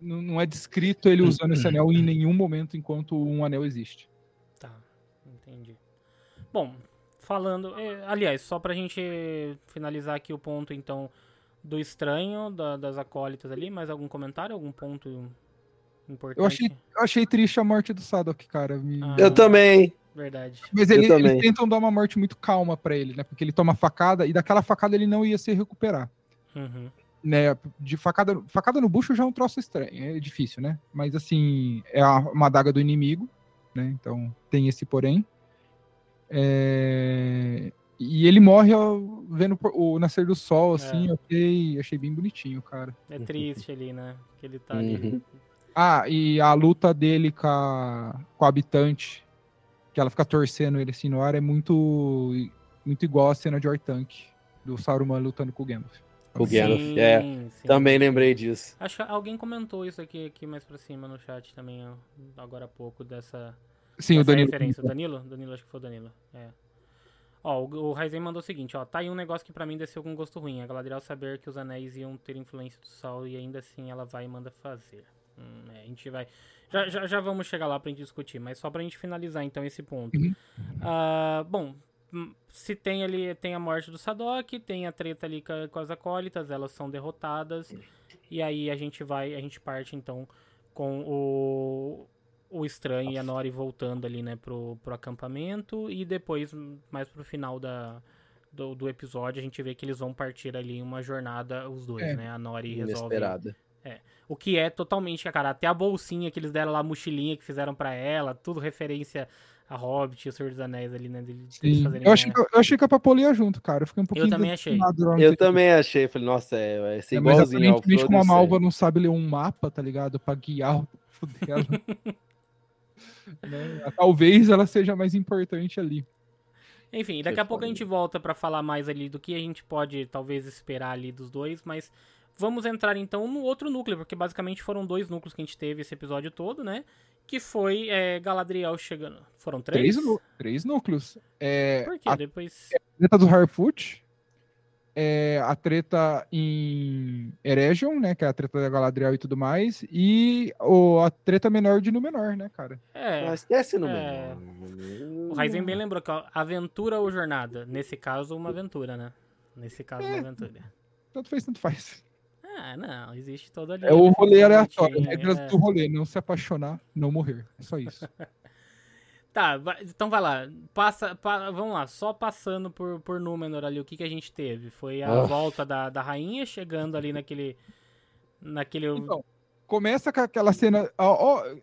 não é descrito ele usando esse anel em nenhum momento enquanto um anel existe. Tá, entendi. Bom, falando, é, aliás, só pra gente finalizar aqui o ponto então do estranho da, das acólitas ali, mais algum comentário, algum ponto importante? Eu achei, eu achei triste a morte do Sadok, cara. Me... Ah, eu também. Verdade. Mas ele, eles tentam dar uma morte muito calma para ele, né? Porque ele toma facada e daquela facada ele não ia se recuperar. Uhum. Né? De facada, facada no bucho já é um troço estranho, é difícil, né? Mas assim, é uma adaga do inimigo, né? Então tem esse porém. É... E ele morre ó, vendo o nascer do sol, assim, é. eu achei, bem bonitinho, cara. É triste ali, né? Que ele tá ali. Uhum. Ah, e a luta dele com a, com a habitante que ela fica torcendo ele assim no ar, é muito, muito igual a cena de Ortank, do Saruman lutando com o Gandalf. O Gandalf, é. Sim. Também lembrei disso. Acho que alguém comentou isso aqui, aqui mais pra cima no chat também, agora há pouco, dessa, sim, dessa o Danilo. referência. O Danilo? Danilo, acho que foi o Danilo. É. Ó, o, o Raizen mandou o seguinte, ó. Tá aí um negócio que para mim desceu com gosto ruim. A Galadriel saber que os anéis iam ter influência do sol e ainda assim ela vai e manda fazer. Hum, é, a gente vai. Já, já, já, vamos chegar lá pra gente discutir, mas só pra gente finalizar então esse ponto. Uhum. Uh, bom, hum, se tem ali, tem a morte do Sadok, tem a treta ali com, com as acólitas, elas são derrotadas, e aí a gente vai, a gente parte então com o, o Estranho e a Nori voltando ali, né, pro, pro acampamento, e depois, mais pro final da, do, do episódio, a gente vê que eles vão partir ali uma jornada, os dois, é. né, a Nori resolve... Inesperada é. O que é totalmente, cara, até a bolsinha que eles deram lá, a mochilinha que fizeram para ela, tudo referência a Hobbit e o Senhor dos Anéis ali, né? Deles Sim. fazerem Eu, achei que, eu achei que a Papola ia junto, cara. Eu fiquei um pouquinho também achei. Eu também achei, falei, nossa, é, vai ser É, mas igualzinho ao aparentemente, Frodo como a e Malva não sabe ler um mapa, tá ligado? Pra guiar o dela. né? Talvez ela seja mais importante ali. Enfim, daqui a pouco a gente volta pra falar mais ali do que a gente pode talvez esperar ali dos dois, mas vamos entrar então no outro núcleo, porque basicamente foram dois núcleos que a gente teve esse episódio todo, né? Que foi é, Galadriel chegando. Foram três? Três, nú- três núcleos. É, Por quê? a Depois. treta do Harfoot, é, a treta em Eregion, né? Que é a treta da Galadriel e tudo mais. E o, a treta menor de Númenor, né, cara? É. Ah, esquece É. menor. O Raizen bem lembrou que ó, aventura ou jornada. Nesse caso, uma aventura, né? Nesse caso, É. uma aventura. Tanto fez, tanto faz. Ah, não, existe toda ali. É o rolê aleatório. bonitinho, Regras é. do rolê. Não se apaixonar, não morrer. É só isso. Tá, então vai lá. Passa, pa- vamos lá, só passando por, por Númenor ali, o que, que a gente teve? Foi a volta da, da rainha chegando ali naquele. Naquele. Então, começa com aquela cena. ó, ó,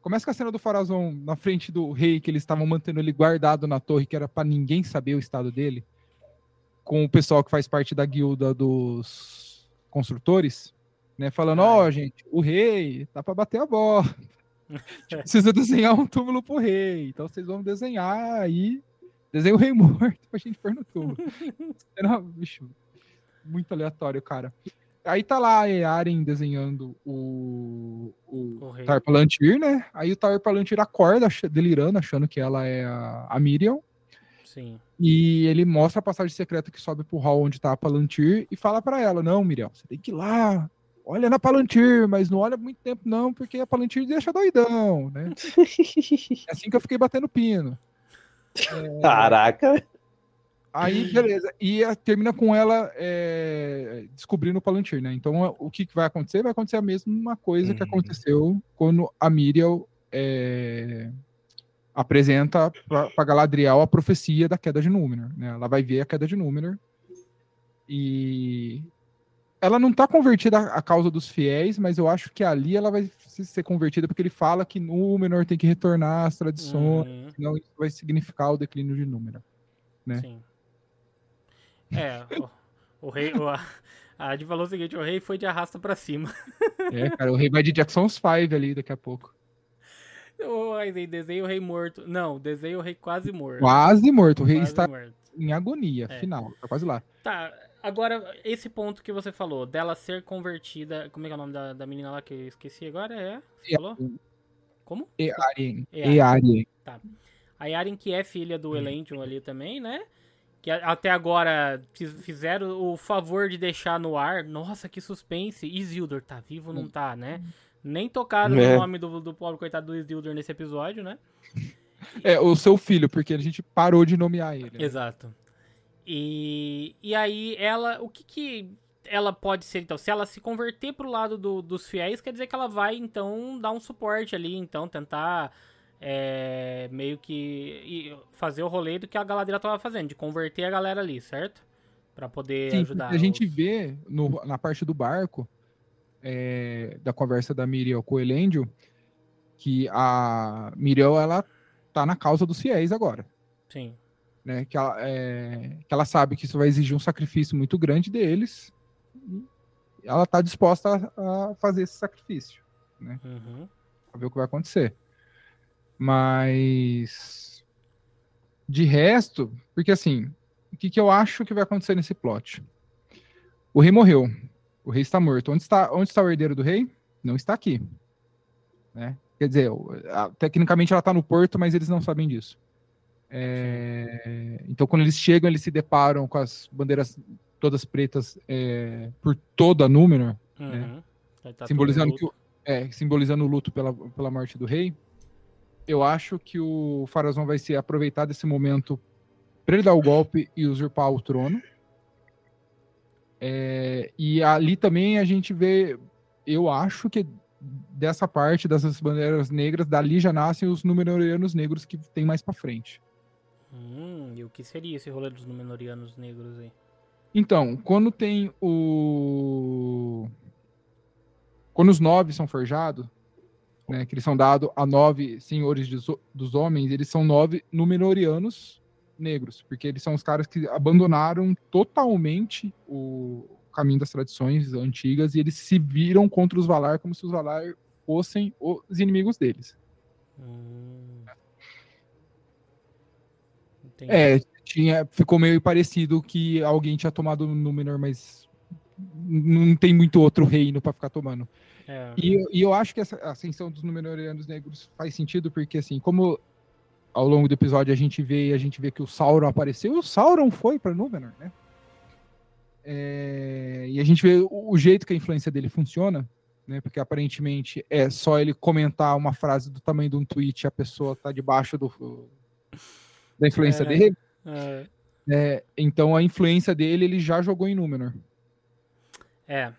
começa com a cena do Farazon na frente do rei, que eles estavam mantendo ele guardado na torre, que era pra ninguém saber o estado dele. Com o pessoal que faz parte da guilda dos construtores, né? Falando, ó, gente, o rei tá pra bater a bola. Precisa desenhar um túmulo pro rei. Então vocês vão desenhar aí. Desenha o rei morto pra gente pôr no túmulo. Era, bicho, muito aleatório, cara. Aí tá lá a Earen desenhando o, o, O. Tar Palantir, né? Aí o Tar Palantir acorda delirando, achando que ela é a, a Miriam. Sim. E ele mostra a passagem secreta que sobe pro hall onde tá a Palantir e fala pra ela: Não, Miriam, você tem que ir lá. Olha na Palantir, mas não olha muito tempo, não, porque a Palantir deixa doidão, né? É assim que eu fiquei batendo pino. Caraca. Aí, beleza. E eh, termina com ela eh, descobrindo o Palantir, né? Então, eh, o que, que vai acontecer? Vai acontecer a mesma coisa que Uhum. aconteceu quando a Miriam eh, apresenta pra, pra Galadriel a profecia da queda de Númenor, né? Ela vai ver a queda de Númenor e ela não tá convertida à causa dos fiéis, mas eu acho que ali ela vai se- ser convertida porque ele fala que Númenor tem que retornar às tradições, Uhum, senão isso vai significar o declínio de Númenor. né? Sim. É, o, o rei. O, a, a Adi falou o seguinte: o rei foi de arrasta pra cima. É, cara, o rei vai de Jackson's 5 ali daqui a pouco. O Raizen desenha o rei morto. Não, desenha o rei quase morto. Quase morto. O rei Quase está morto. em agonia, É. final. Tá quase lá. Tá, agora, esse ponto que você falou, dela ser convertida. Como é que é o nome da, da menina lá que eu esqueci agora? É? Você falou? Como? E Arien. Earien. E Arien. A Yaren, que é filha Hum. do Elendil ali também, né? Que até agora fiz- fizeram o favor de deixar no ar. Nossa, que suspense. Isildur tá vivo ou Hum. não tá, né? Nem tocaram É. no nome do, do pobre coitado do Isildur nesse episódio, né? É, o seu filho, porque a gente parou de nomear ele. né? Exato. E, e aí, ela. O que que ela pode ser, então? Se ela se converter pro lado do- dos fiéis, quer dizer que ela vai, então, dar um suporte ali, então, tentar. é, meio que fazer o rolê do que a Galadriel tava fazendo, de converter a galera ali, certo? Pra poder Sim, ajudar. a gente os- vê no- na parte do barco, é, da conversa da Miriam com o Elendil, que a Miriam, ela tá na causa dos fiéis agora. Sim. né? Que ela, é, que ela sabe que isso vai exigir um sacrifício muito grande deles. E ela tá disposta a, a fazer esse sacrifício, Uhum. pra ver o que vai acontecer. Mas de resto, porque assim, o que, que eu acho que vai acontecer nesse plot? O rei morreu. O rei está morto. Onde está, onde está o herdeiro do rei? Não está aqui. Né? Quer dizer, tecnicamente ela está no porto, mas eles não sabem disso. É, então, quando eles chegam, eles se deparam com as bandeiras todas pretas é, por toda a Númenor, Uhum. Aí tá simbolizando, que o, é, simbolizando o luto pela, pela morte do rei. Eu acho que o Farazão vai se aproveitar desse momento para ele dar o golpe e usurpar o trono. É, e ali também a gente vê, eu acho que dessa parte dessas bandeiras negras, dali já nascem os Númenóreanos negros que tem mais para frente. Hum, e o que seria esse rolê dos Númenóreanos negros aí? Então, quando tem o. Quando os nove são forjados, né, que eles são dados a nove senhores dos homens, eles são nove Númenóreanos negros, porque eles são os caras que abandonaram totalmente o caminho das tradições antigas e eles se viram contra os Valar como se os Valar fossem os inimigos deles. Hum. É, tinha, ficou meio parecido que alguém tinha tomado o Númenor, mas não tem muito outro reino para ficar tomando. É. E, e, eu acho que essa ascensão dos Númenóreanos negros faz sentido, porque assim, como ao longo do episódio a gente vê a gente vê que o Sauron apareceu, o Sauron foi para Númenor, né? É, e a gente vê o, o, jeito que a influência dele funciona, né? Porque aparentemente é só ele comentar uma frase do tamanho de um tweet e a pessoa tá debaixo do, da influência é, dele. É. é. então a influência dele ele já jogou em Númenor. É.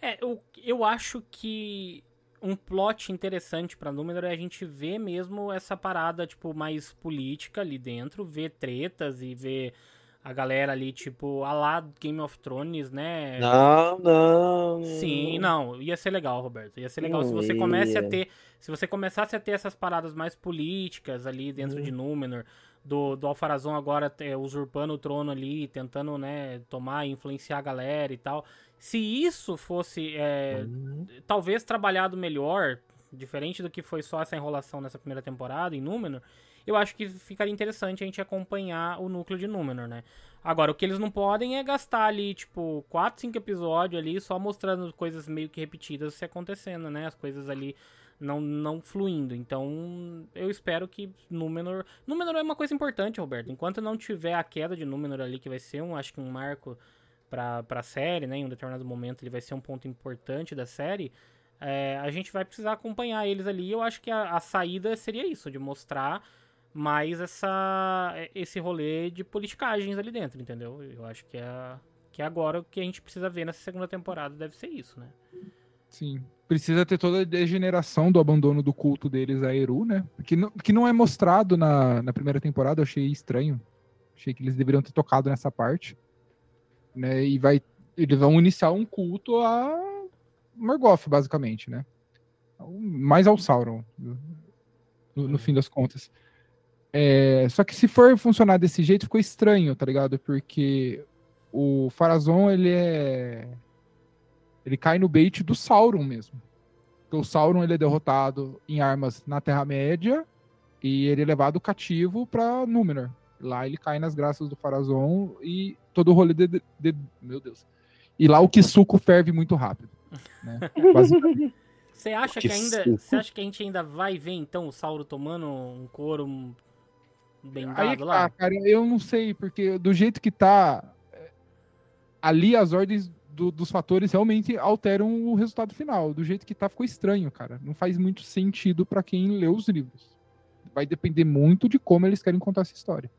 É, eu, eu acho que um plot interessante para Númenor é a gente ver mesmo essa parada, tipo, mais política ali dentro, ver tretas e ver a galera ali, tipo, a lá Game of Thrones, né? Não, não. Sim, não. Ia ser legal, Roberto. Ia ser legal não se você comece a ter. Se você começasse a ter essas paradas mais políticas ali dentro uhum. de Númenor, do, do Alfarazon agora é, usurpando o trono ali, tentando, né, tomar e influenciar a galera e tal. Se isso fosse é, uhum. talvez trabalhado melhor, diferente do que foi só essa enrolação nessa primeira temporada em Númenor, eu acho que ficaria interessante a gente acompanhar o núcleo de Númenor, né? Agora, o que eles não podem é gastar ali, tipo, 4, 5 episódios ali só mostrando coisas meio que repetidas se acontecendo, né? As coisas ali não, não fluindo. Então, eu espero que Númenor... Númenor é uma coisa importante, Roberto. Enquanto não tiver a queda de Númenor ali, que vai ser um, acho que um marco para a série, né? Em um determinado momento ele vai ser um ponto importante da série. É, a gente vai precisar acompanhar eles ali. Eu acho que a, a, saída seria isso, de mostrar mais essa, esse rolê de politicagens ali dentro, entendeu? Eu acho que é, que é agora o que a gente precisa ver nessa segunda temporada deve ser isso, né? Sim. Precisa ter toda a degeneração do abandono do culto deles a Eru, né? Que não, que não é mostrado na, na primeira temporada, eu achei estranho. Achei que eles deveriam ter tocado nessa parte né? E vai, eles vão iniciar um culto a Morgoth, basicamente, né? Mais ao Sauron, no, no fim das contas. É, só que se for funcionar desse jeito, ficou estranho, tá ligado? Porque o Farazon, ele é. Ele cai no bait do Sauron mesmo. Porque o Sauron ele é derrotado em armas na Terra-média e ele é levado cativo para Númenor. Lá ele cai nas graças do Farazon e todo o rolê de, de, de, Meu Deus. E lá o Kisuko ferve muito rápido. Né? Você acha que, que ainda. Você acha que a gente ainda vai ver, então, o Sauro tomando um couro bem dado Aí, lá? Ah, cara, eu não sei, porque do jeito que tá. É, ali as ordens do, dos fatores realmente alteram o resultado final. Do jeito que tá, ficou estranho, cara. Não faz muito sentido para quem leu os livros. Vai depender muito de como eles querem contar essa história.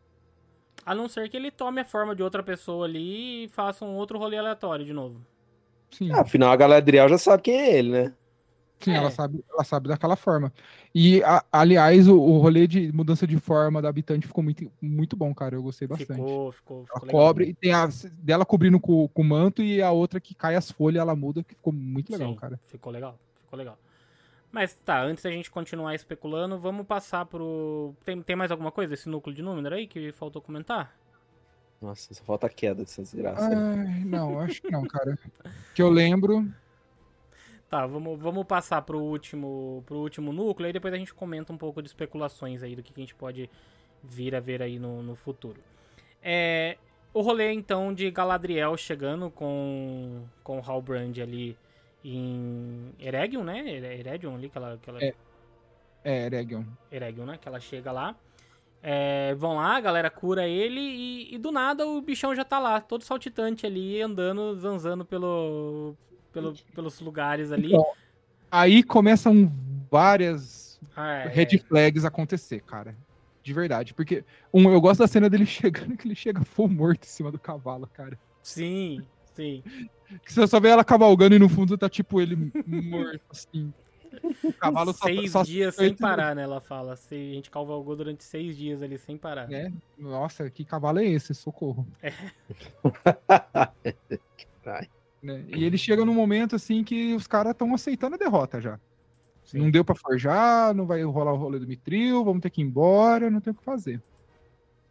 A não ser que ele tome a forma de outra pessoa ali e faça um outro rolê aleatório de novo. Sim. Ah, afinal, a Galadriel já sabe quem é ele, né? Sim, é. ela, sabe, ela sabe daquela forma. E, a, aliás, o, o rolê de mudança de forma da habitante ficou muito, muito bom, cara. Eu gostei bastante. Ficou, ficou. ficou ela cobre, e tem a dela cobrindo com, com o manto e a outra que cai as folhas, ela muda, que ficou muito legal, Sim, cara. Ficou legal, ficou legal. Mas tá, antes da gente continuar especulando, vamos passar pro. Tem, tem mais alguma coisa desse núcleo de número aí que faltou comentar? Nossa, só falta a queda dessa desgraça. Ai, não, acho que não, cara. que eu lembro. Tá, vamos, vamos passar pro último, pro último núcleo, aí depois a gente comenta um pouco de especulações aí do que a gente pode vir a ver aí no, no futuro. É, o rolê então de Galadriel chegando com, com Halbrand ali em Eregion, né? Eregion ali, que ela... Que ela... É, é Eregion. Eregion, né? Que ela chega lá. É, vão lá, a galera cura ele e, e, do nada o bichão já tá lá, todo saltitante ali, andando, zanzando pelo, pelo, pelos lugares ali. Então, aí começam várias ah, é, red flags acontecer, cara. De verdade. Porque um, eu gosto da cena dele chegando, que ele chega full morto em cima do cavalo, cara. Sim, sim. Que você só vê ela cavalgando e no fundo tá tipo ele morto, assim. O cavalo seis só, dias sem parar, né? Ela fala. A gente cavalgou durante seis dias ali sem parar. É. Nossa, que cavalo é esse? Socorro. É. né? E ele chega num momento assim que os caras estão aceitando a derrota já. Sim. Não deu pra forjar, não vai rolar o rolê do Mitril, vamos ter que ir embora, não tem o que fazer.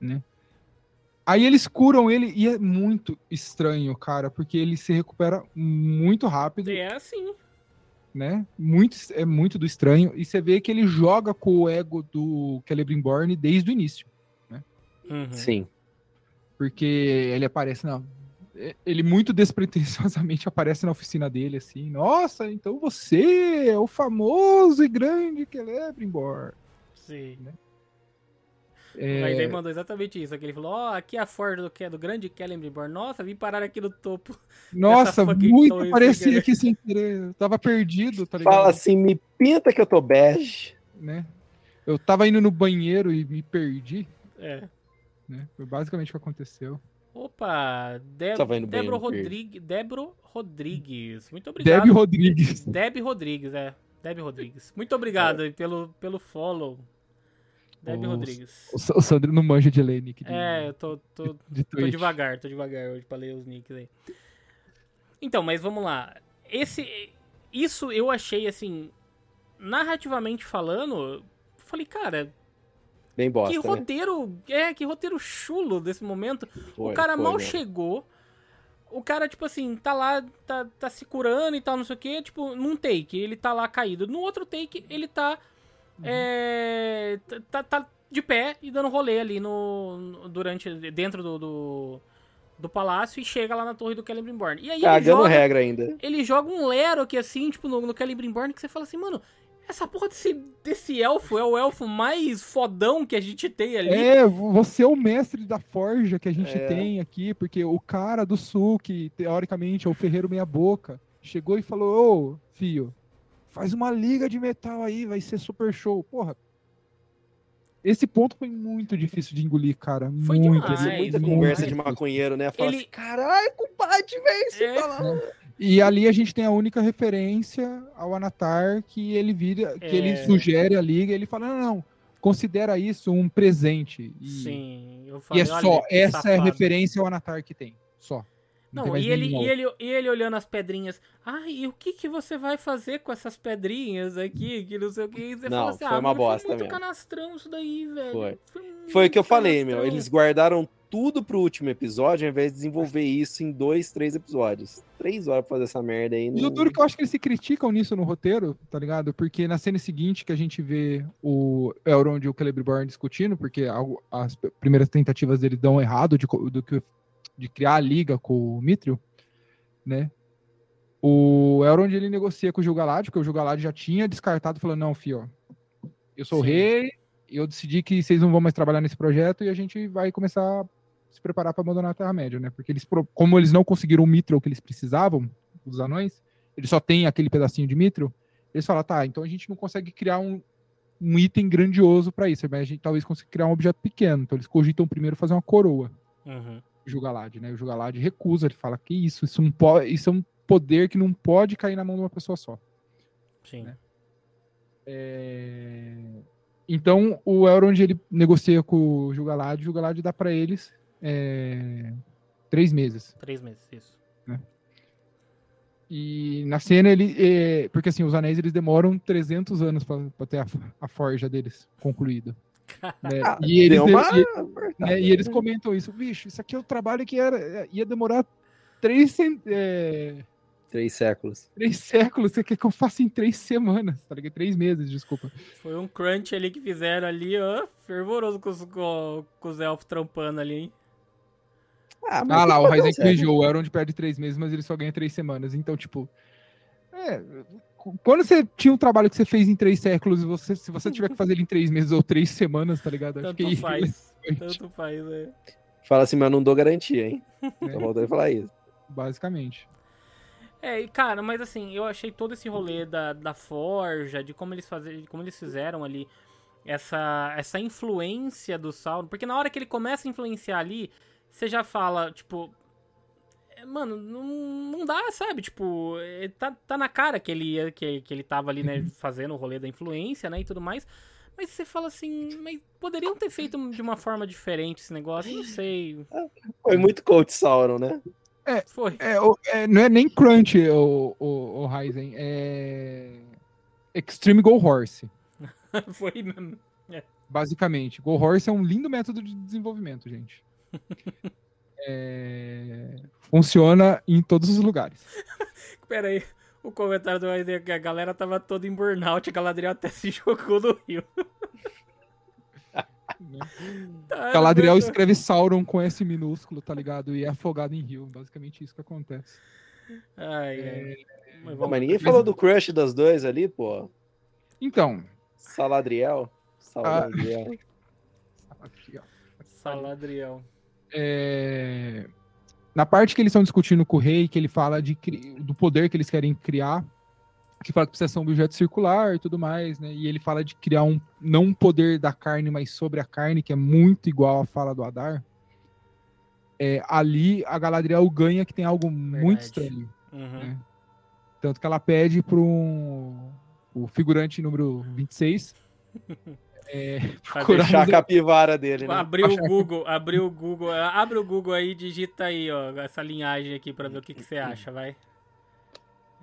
Né? Aí eles curam ele e é muito estranho, cara, porque ele se recupera muito rápido, É assim. né? Muito, é muito do estranho. E você vê que ele joga com o ego do Celebrimbor desde o início. Uhum. Sim. Porque ele aparece, não. é- Ele muito despretensiosamente aparece na oficina dele, assim. Nossa, então você é o famoso e grande Celebrimbor. Sim. É, Mas aí mandou exatamente isso. Aqui ele falou: Ó, aqui é a Ford do, que- do grande Kellenbor. Nossa, vim parar aqui no topo. Nossa, muito parecia aqui sem querer. Eu tava perdido, tá ligado? Fala assim, me pinta que eu tô bege. né? Eu tava indo no banheiro e me perdi, É. né? Foi basicamente o que aconteceu. Opa, Deb bem, Debro. Rodrigues. Debro Rodrigues. Muito obrigado. Debbie Rodrigues. Deb Rodrigues, é. Deb Rodrigues. Muito obrigado aí pelo, pelo follow. Deb Os- Rodrigues. O, o Sandro não manja de ler nick de, É, eu tô, tô, de Tô Twitch. devagar, tô devagar hoje pra ler os nicks aí. Então, mas vamos lá. Esse. Isso eu achei assim. Narrativamente falando, eu falei, cara, Bem bosta, que né? roteiro. É, que roteiro chulo desse momento. Foi, o cara foi mal mesmo. chegou. O cara, tipo assim, tá lá, tá, tá se curando e tal, não sei o que. Tipo, num take, ele tá lá caído. No outro take, ele tá. Uhum. é, tá, tá de pé e dando rolê ali no, no- durante. dentro do, do, do palácio e chega lá na torre do Celebrimbor. E aí ele Cagando joga, regra ainda. ele joga um Lero aqui assim, tipo, no, no Celebrimbor, que você fala assim, mano. Essa porra desse, desse elfo é o elfo mais fodão que a gente tem ali. É, você é o mestre da forja que a gente É. tem aqui, porque o cara do sul, que teoricamente é o ferreiro meia boca, chegou e falou, ô, fio, faz uma liga de metal aí, vai ser super show. Porra, esse ponto foi muito difícil de engolir, cara. Foi muito, demais, Teve muita muito conversa de maconheiro, né? Fala Ele- assim, caralho, compadre, velho, você É. tá lá. E ali a gente tem a única referência ao Anatar que ele vira, que ele É. sugere a liga, ele fala, não, não, considera isso um presente. E, Sim, eu e falei, é olha, só, essa é a safado. referência ao Anatar que tem, só. Não, mais e ele, e, ele, e ele olhando as pedrinhas. Ai, e o que, que você vai fazer com essas pedrinhas aqui? Que não sei o que. E você Não, fala assim, foi ah, uma mano, bosta foi muito mesmo. canastrão isso daí, velho. Foi. Foi o que eu falei, meu. canastrão. Eles guardaram tudo pro último episódio, ao invés de desenvolver isso em dois, três episódios. Três horas pra fazer essa merda aí. E Não... o duro que eu acho que eles se criticam nisso no roteiro, tá ligado? Porque na cena seguinte que a gente vê o Elrond e o Celebrimbor discutindo, porque as primeiras tentativas dele dão errado de, do que, de criar a liga com o Mithril, né? O Elrond ele negocia com o Gil-galad, porque o Gil-galad já tinha descartado, falando, não, fio, eu sou o Sim. rei, e eu decidi que vocês não vão mais trabalhar nesse projeto e a gente vai começar a se preparar para abandonar a Terra-média, né? Porque eles, como eles não conseguiram o Mithril que eles precisavam, os anões, eles só têm aquele pedacinho de Mithril, eles falam, tá, então a gente não consegue criar um, um item grandioso para isso, mas a gente talvez consiga criar um objeto pequeno. Então eles cogitam primeiro fazer uma coroa, Uhum. Jugalad, né? O Jugalad recusa, ele fala que isso, isso não pode, isso é um poder que não pode cair na mão de uma pessoa só. Sim. Né? É, Então o Elrond ele negocia com o Jugalad, o Jugalad dá para eles é, três meses. Três meses, isso. E na cena ele. é, porque assim, os anéis eles demoram 300 anos pra pra ter a, a forja deles concluída. Né? Ah, E eles, uma... e, né, e eles comentam isso, bicho, isso aqui é o trabalho que era, ia demorar três, é, Três séculos. três séculos, você quer que eu faça em três semanas, tá ligado? Três meses, desculpa. Foi um crunch ali que fizeram ali, ó. Fervoroso com os, com, com os elfos trampando ali, hein? Ah, Ah lá, o Ryzen sério. corrigiu, o Elrond perde três meses, mas ele só ganha três semanas. Então, tipo. É, quando você tinha um trabalho que você fez em três séculos, e você, se você tiver que fazer ele em três meses ou três semanas, tá ligado? Acho Tanto que faz. irrelevante, Tanto faz, é. Fala assim, mas não dou garantia, hein? né? Tô voltando a falar isso. Basicamente. É, e cara, mas assim, eu achei todo esse rolê da, da forja, de como eles fazer, de como eles fizeram ali essa essa influência do Sauron, porque na hora que ele começa a influenciar ali, você já fala, tipo, é, mano, não, não dá, sabe? Tipo, é, tá, tá na cara que ele ia- que, que ele tava ali, né, fazendo o rolê da influência, né, e tudo mais. Mas você fala assim, mas poderiam ter feito de uma forma diferente esse negócio, não sei. Foi muito coach Sauron, né? Foi. É, o- é, não é nem crunch, o, o, o Ryzen. É... Extreme Go Horse. Foi mesmo. Basicamente. Go Horse é um lindo método de desenvolvimento, gente. É, Funciona em todos os lugares. Pera aí. O comentário do é que a galera tava toda em burnout, a Galadriel até se jogou no rio. Tá, Galadriel escreve Sauron com S minúsculo, tá ligado? E é afogado em rio. Basicamente isso que acontece. Ai, ai. Mas vamos- mas ninguém falou do crush das dois ali, pô. Então. Saladriel. Saladriel. Saladriel. é, na parte que eles estão discutindo com o rei, que ele fala de, do poder que eles querem criar, que fala que precisa ser um objeto circular e tudo mais, né? E ele fala de criar um, não um poder da carne, mas sobre a carne, que é muito igual à fala do Adar. É, ali a Galadriel ganha que tem algo muito Verdade. estranho. Uhum. né? Tanto que ela pede para um, o figurante número 26 é, procurar Deixar a capivara dele, né? Abriu o Google, abriu o Google, abre o Google aí, digita aí, ó, essa linhagem aqui pra ver o que, que você acha, vai.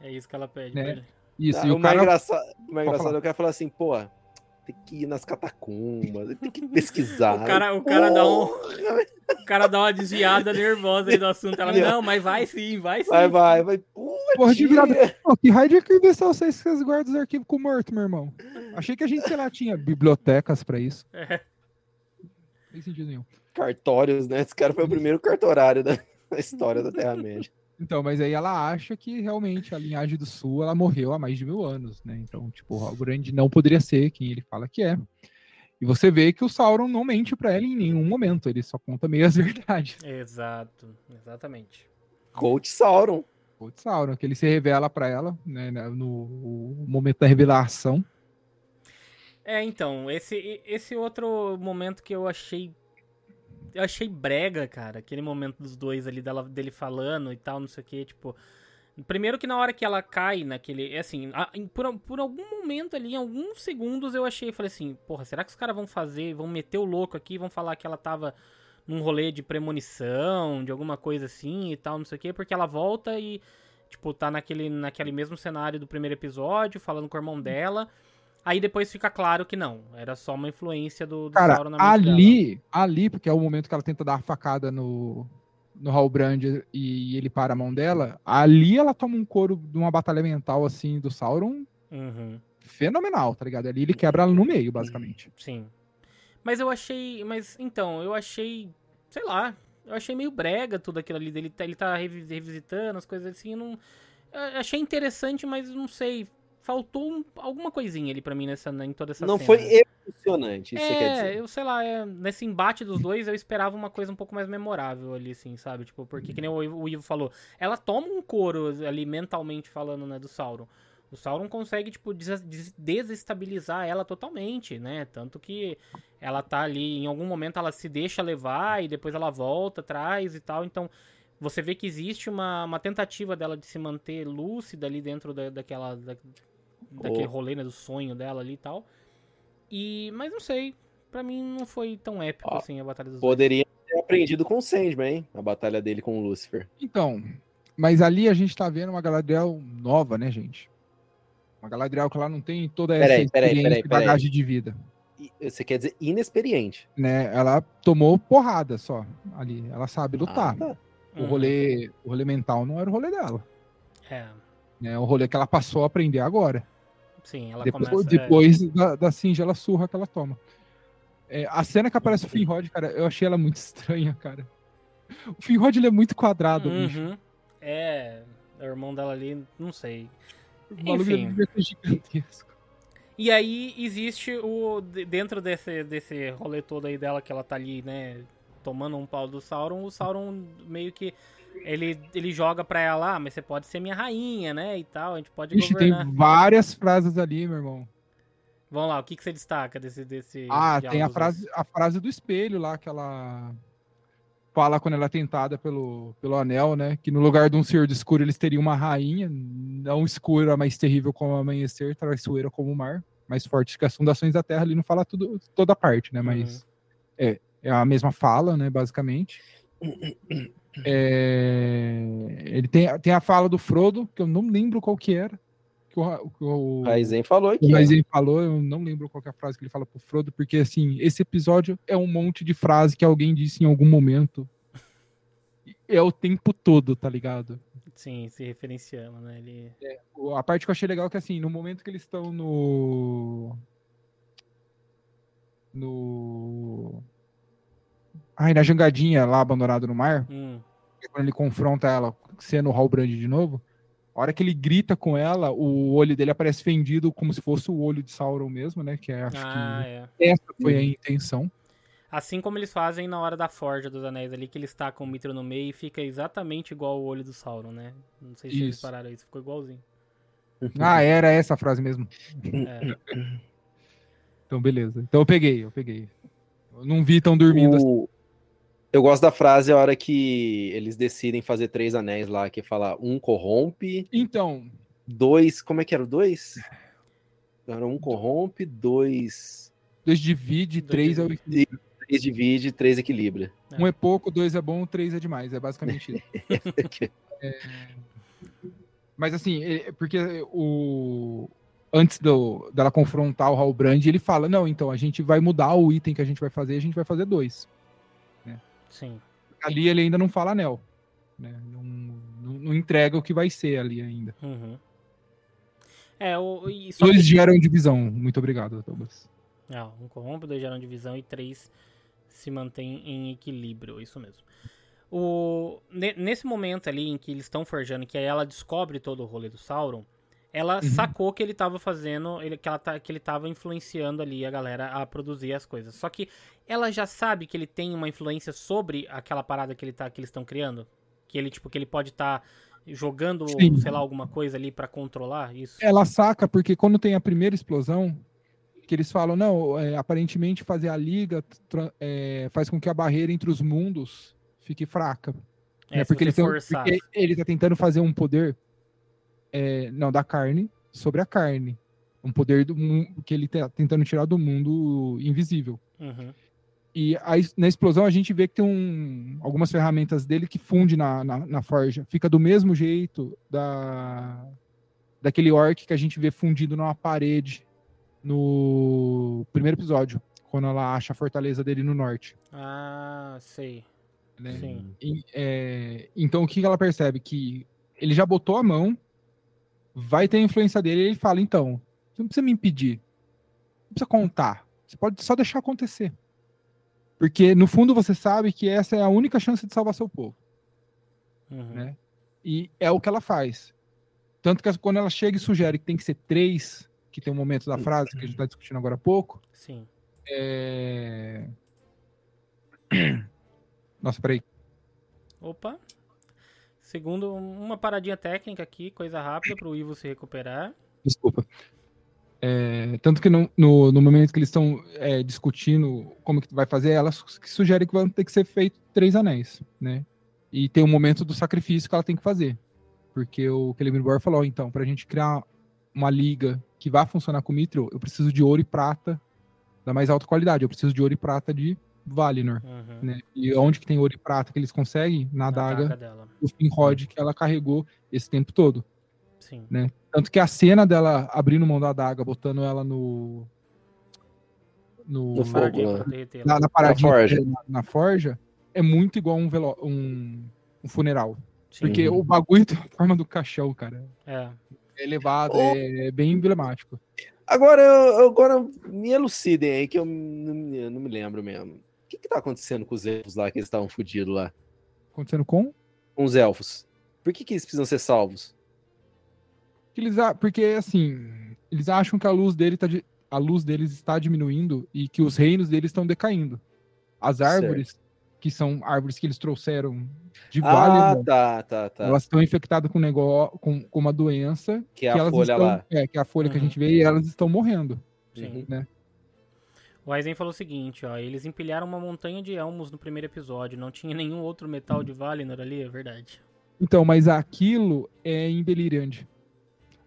É isso que ela pede Né? Isso, Ah, e o o mais cara engraçado, o mais engraçado falar. é o cara falar assim, pô, tem que ir nas catacumbas, tem que pesquisar. O cara, o cara dá um, o cara dá uma desviada nervosa aí do assunto. Ela, não, mas vai sim, vai sim. Vai, vai, vai. Porra de virada. Pô, que raio de que invenção vocês que vocês guardam os arquivos com morto, meu irmão? Achei que a gente, sei lá, tinha bibliotecas pra isso. É. Não tem sentido nenhum. Cartórios, né? Esse cara foi o primeiro cartorário da da história da Terra-média. Então, mas aí ela acha que realmente a linhagem do sul ela morreu há mais de mil anos, né? Então, tipo, o Grande não poderia ser quem ele fala que é. E você vê que o Sauron não mente pra ela em nenhum momento, ele só conta meias verdades. Exato, exatamente. Coach Sauron. O Sauron, que ele se revela pra ela, né, no, no momento da revelação. É, então, esse, esse outro momento que eu achei. Eu achei brega, cara. Aquele momento dos dois ali, dela, dele falando e tal, não sei o que, tipo. Primeiro que na hora que ela cai naquele. é Assim, por, por algum momento ali, em alguns segundos, eu achei, falei assim, porra, será que os caras vão fazer, vão meter o louco aqui, vão falar que ela tava num rolê de premonição, de alguma coisa assim e tal, não sei o quê, porque ela volta e, tipo, tá naquele, naquele mesmo cenário do primeiro episódio, falando com o irmão dela. Aí depois fica claro que não, era só uma influência do, do Cara, Sauron na mente dela. ali, ali, porque é o momento que ela tenta dar a facada no, no Halbrand e ele para a mão dela, ali ela toma um couro de uma batalha mental, assim, do Sauron Uhum, fenomenal, tá ligado? Ali ele quebra ela no meio, basicamente. sim. Mas eu achei. Mas então, eu achei. Sei lá. Eu achei meio brega tudo aquilo ali dele. tá- Ele tá revi- revisitando as coisas assim. Eu não. Eu achei interessante, mas não sei. Faltou um- alguma coisinha ali pra mim nessa, em toda essa Não cena. foi emocionante, isso você quer É, dizer. eu sei lá, é, nesse embate dos dois eu esperava uma coisa um pouco mais memorável ali, assim, sabe? Tipo, porque que nem o, Ivo- o Ivo falou, ela toma um couro ali mentalmente falando, né, do Sauron. O Sauron consegue, tipo, des- desestabilizar ela totalmente, né? Tanto que ela tá ali, em algum momento ela se deixa levar e depois ela volta atrás e tal. Então, você vê que existe uma, uma tentativa dela de se manter lúcida ali dentro da, daquela. Da, daquele Oh. rolê, né? Do sonho dela ali e tal. E. Mas não sei. Pra mim não foi tão épico Ó, assim a Batalha dos Poderia ter aprendido com o Sandman, hein? A batalha dele com o Lucifer. Então, mas ali a gente tá vendo uma Galadriel nova, né, gente? Uma Galadriel que ela não tem toda essa Peraí, peraí, experiência peraí, peraí. bagagem de vida. Você quer dizer inexperiente. Né? Ela tomou porrada só ali. Ela sabe lutar. Ah, tá. O Uhum. rolê, o rolê mental não era o rolê dela. É, Né? O rolê que ela passou a aprender agora. Sim, ela depois começa. é, depois da, da singela surra que ela toma. É, a cena que aparece o Finrod, cara, eu achei ela muito estranha, cara. O Finrod, ele é muito quadrado, bicho. Uhum. É, o irmão dela ali, não sei. O Enfim. ser gigantesco. E aí existe o. de- Dentro desse, desse rolê todo aí dela, que ela tá ali, né? Tomando um pau do Sauron, o Sauron meio que. Ele, ele joga pra ela, ah, mas você pode ser minha rainha, né? E tal, a gente pode Ixi, tem governar. várias frases ali, meu irmão. Vamos lá, o que, que você destaca desse. desse Ah, tem a frase, a frase do espelho lá, que ela fala quando ela é tentada pelo, pelo anel, né? Que no lugar de um senhor de escuro eles teriam uma rainha, não escura, mas terrível como o amanhecer, traiçoeira como o mar, mais forte que as fundações da terra. Ali não fala tudo, toda parte, né? Mas é, é a mesma fala, né? Basicamente. É, ele tem, tem a fala do Frodo, que eu não lembro qual que era. Que o, que o, Raizen falou aqui. o. Raizen falou, eu não lembro qual que é a frase que ele fala pro Frodo, porque assim, esse episódio é um monte de frase que alguém disse em algum momento. É o tempo todo, tá ligado? Sim, se referenciando, né? Ele... O- A parte que eu achei legal é que assim, no momento que eles estão no. No. Ai, na jangadinha lá abandonado no mar, Hum, quando ele confronta ela sendo o Halbrand de novo, a hora que ele grita com ela, o olho dele aparece fendido como se fosse o olho de Sauron mesmo, né? Que é, acho Ah, é. que essa foi a intenção. Assim como eles fazem na hora da forja dos anéis ali, que eles tacam o mitro no meio e fica exatamente igual o olho do Sauron, né? Não sei se vocês Isso. pararam isso, ficou igualzinho. Ah, era essa a frase mesmo. É. Então, beleza. Então eu peguei, eu peguei. Eu não vi tão dormindo assim. Eu gosto da frase a hora que eles decidem fazer três anéis lá, que fala um corrompe, Então, dois. Como é que era o dois? Era um corrompe, dois. dois divide, Dois três é o divide. Três divide, três equilibra. Um é pouco, dois é bom, três é demais. É basicamente isso. Mas assim, é- porque o. Antes do, dela confrontar o Halbrand, ele fala: Não, então a gente vai mudar o item que a gente vai fazer, a gente vai fazer dois. Sim. Ali ele ainda não fala anel. Né? Não, não, não entrega o que vai ser ali ainda. Uhum. É, o, e só Dois que- geram divisão. Muito obrigado, Thomas. Ah, um corrompe, dois geram divisão e três se mantém em equilíbrio, isso mesmo. O, ne- nesse momento ali em que eles estão forjando, que aí ela descobre todo o rolê do Sauron, ela Uhum. sacou que ele tava fazendo, ele, que, ela tá, que ele tava influenciando ali a galera a produzir as coisas. Só que ela já sabe que ele tem uma influência sobre aquela parada que, ele tá, que eles estão criando. Que ele, tipo, que ele pode estar jogando, Sim. sei lá, alguma coisa ali pra controlar isso. Ela saca porque quando tem a primeira explosão, que eles falam, não, é, aparentemente fazer a liga é, faz com que a barreira entre os mundos fique fraca. É, né? Porque, eles tão- porque ele tá tentando fazer um poder, é, não, da carne sobre a carne. Um poder do, mun- que ele tá tentando tirar do mundo invisível. Uhum. E aí, na explosão a gente vê que tem um, algumas ferramentas dele que funde na, na, na forja. Fica do mesmo jeito da daquele orc que a gente vê fundido numa parede no primeiro episódio, quando ela acha a fortaleza dele no norte. Ah, sei. né? Sim. E, é, então o que ela percebe? Que ele já botou a mão, vai ter a influência dele, e ele fala, então, você não precisa me impedir, não precisa contar, você pode só deixar acontecer. Porque no fundo você sabe que essa é a única chance de salvar seu povo. Uhum. Né? E é o que ela faz. Tanto que quando ela chega e sugere que tem que ser três, que tem um momento da frase que a gente está discutindo agora há pouco, Sim. é... Nossa, peraí. Opa. Segundo, uma paradinha técnica aqui, coisa rápida pro Ivo se recuperar. Desculpa. É, tanto que no, no, no momento que eles estão é, discutindo como que vai fazer, ela su- que vão ter que ser feito três anéis, né? E tem um momento do sacrifício que ela tem que fazer. Porque o Celebrimbor falou, então, pra gente criar uma liga que vá funcionar com o Mithril, eu preciso de ouro e prata da mais alta qualidade. Eu preciso de ouro e prata de Valinor, Uhum. né? E onde que tem ouro e prata que eles conseguem? Na Na adaga daga dela. do Finrod que ela carregou esse tempo todo. Sim. Tanto que a cena dela abrindo mão da adaga, botando ela no. No, No fogo, né? na, na paradinha forja. dela, na, na forja, é muito igual um, velo, um, um funeral. Sim. Porque Uhum. o bagulho tem a forma do caixão, cara. É. É elevado, Oh. é bem emblemático. Agora, eu- eu- agora me elucidem aí, que eu não, me- não me lembro mesmo. O que que tá acontecendo com os elfos lá, que eles estavam fodidos lá? Acontecendo com. Com os elfos. Por que que eles precisam ser salvos? que Eles, a- porque, assim, eles acham que a luz, dele tá a luz deles está diminuindo e que os reinos deles estão decaindo. As árvores, que são árvores que eles trouxeram de Ah, Valinor, tá, tá, tá. Elas estão infectadas com, negócio, com, com uma doença. Que é a elas folha estão, lá. É, que é a folha que a Uhum. gente vê e elas estão morrendo. Sim. Uhum. O Aizen falou o seguinte, ó. Eles empilharam uma montanha de elmos no primeiro episódio. Não tinha nenhum outro metal de Valinor ali, é verdade. Então, mas aquilo é em Beleriand.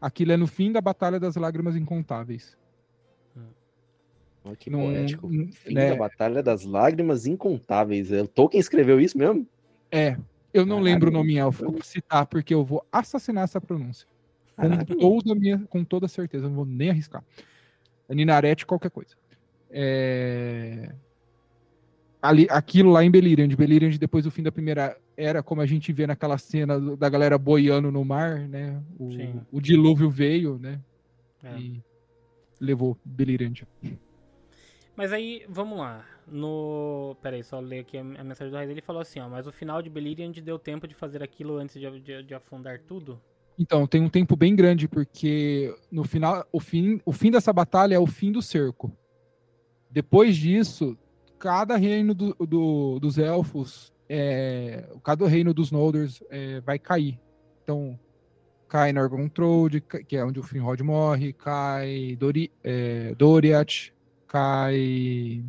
Aquilo é no fim da Batalha das Lágrimas Incontáveis. Olha que Não- poético. Fim né? da Batalha das Lágrimas Incontáveis. É, O Tolkien escreveu isso mesmo? É, eu não Caralho. lembro o nome em élfico, vou citar porque eu vou assassinar essa pronúncia. Com toda, minha, com toda certeza, não vou nem arriscar. Ninarete, qualquer coisa. É... Ali, aquilo lá em Beleriand, Beleriand depois do fim da primeira era, como a gente vê naquela cena da galera boiando no mar, né? O, o dilúvio veio, né? É. E levou Beleriand. Mas aí, vamos lá. No. Pera aí, só ler aqui a, a mensagem do Raiz. Ele falou assim, ó, mas o final de Beleriand deu tempo de fazer aquilo antes de, de, de, afundar tudo? Então, tem um tempo bem grande, porque no final, o fim, o fim dessa batalha é o fim do cerco. Depois disso, cada reino do, do, dos elfos, é, cada reino dos Nolders é, vai cair. Então, cai Nargothrond, que é onde o Finrod morre, cai Dori, é, Doriath, cai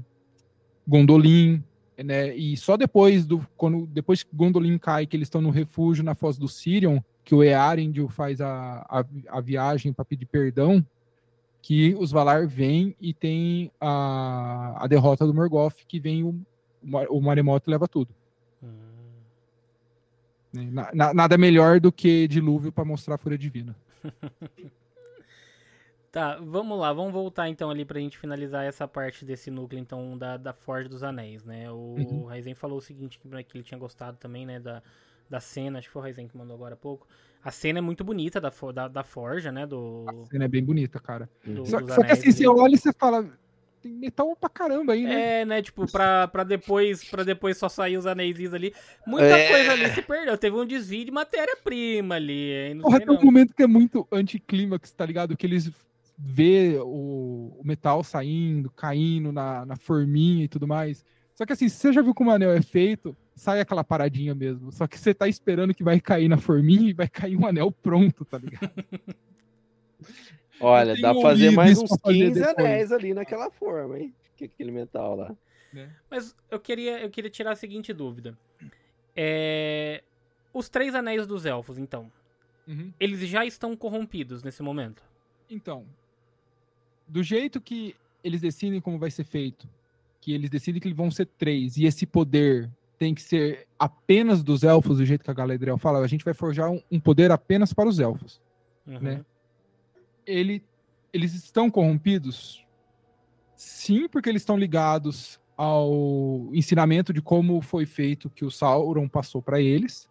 Gondolin, né? E só depois do quando depois que Gondolin cai, que eles estão no refúgio na Foz do Sirion, que o Earendil faz a, a, a viagem para pedir perdão, que os Valar vêm e tem a, a derrota do Morgoth, que vem o, o Maremoto leva tudo. Hum. Na, nada melhor do que dilúvio para mostrar a fúria divina. Tá, vamos lá, vamos voltar então ali pra gente finalizar essa parte desse núcleo, então, da, da Forja dos Anéis, né? O uhum. Raizen falou o seguinte, que, né, que ele tinha gostado também, né, da, da cena, acho que foi o Raizen que mandou agora há pouco. A cena é muito bonita da, da, da Forja, né, do... A cena é bem bonita, cara. Do, só, só que assim, ali. você olha e você fala, tem metal pra caramba aí, né? É, né? Tipo, pra, pra, depois, pra depois só sair os anéis ali. Muita é... coisa ali se perdeu. Teve um desvio de matéria-prima ali. Porra, tem um momento que é muito anticlímax, tá ligado? Que eles ver o, o metal saindo, caindo na, na forminha e tudo mais. Só que assim, você já viu como o anel é feito, sai aquela paradinha mesmo. Só que você tá esperando que vai cair na forminha e vai cair um anel pronto, tá ligado? Olha, dá pra fazer mais uns 15 anéis ali naquela forma, hein? Que aquele metal lá. É. Mas eu queria, eu queria tirar a seguinte dúvida. É... Os três anéis dos elfos, então. Uhum. Eles já estão corrompidos nesse momento? Então, do jeito que eles decidem como vai ser feito, que eles decidem que vão ser três, e esse poder tem que ser apenas dos elfos, do jeito que a Galadriel fala, a gente vai forjar um, um poder apenas para os elfos. Uhum. Né? Ele, eles estão corrompidos? Sim, porque eles estão ligados ao ensinamento de como foi feito que o Sauron passou para eles.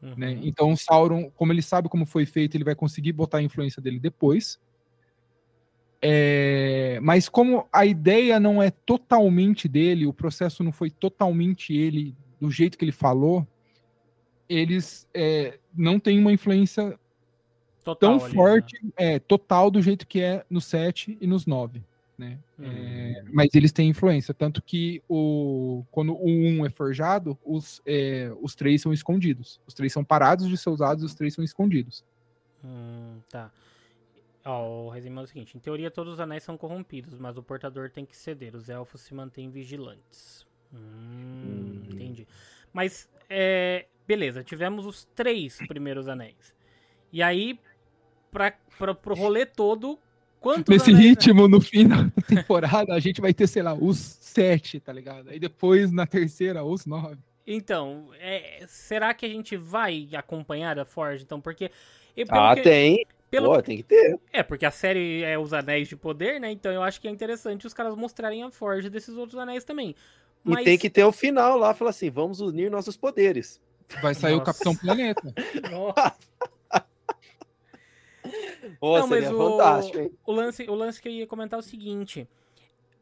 Uhum. Né? Então, o Sauron, como ele sabe como foi feito, ele vai conseguir botar a influência dele depois. É, mas como a ideia não é totalmente dele, o processo não foi totalmente ele, do jeito que ele falou, eles é, não têm uma influência total tão ali, forte, né? é, total do jeito que é no 7 e nos 9. Né? Hum. É, mas eles têm influência, tanto que o, quando o 1 é forjado, os, é, os três são escondidos. Os três são parados de ser usados, os três são escondidos. Hum, tá. Ó, o resumo é o seguinte: em teoria, todos os anéis são corrompidos, mas o portador tem que ceder. Os elfos se mantêm vigilantes. Hum, hum. Entendi. Mas, é, beleza, tivemos os três primeiros anéis. E aí, pra, pra, pro rolê todo, quantos Nesse anéis... ritmo, no fim da temporada, a gente vai ter, sei lá, os sete, tá ligado? Aí depois, na terceira, os nove. Então, é, será que a gente vai acompanhar a Forge? Então, porque. ah, que... tem. Pelo... Pô, tem que ter. É, porque a série é os Anéis de Poder, né? Então eu acho que é interessante os caras mostrarem a forja desses outros anéis também. Mas... E tem que ter o final lá, falar assim, vamos unir nossos poderes. Vai sair Nossa. o Capitão Planeta. Nossa. Pô, Não, mas o, fantástico, hein? O lance, o lance que eu ia comentar é o seguinte.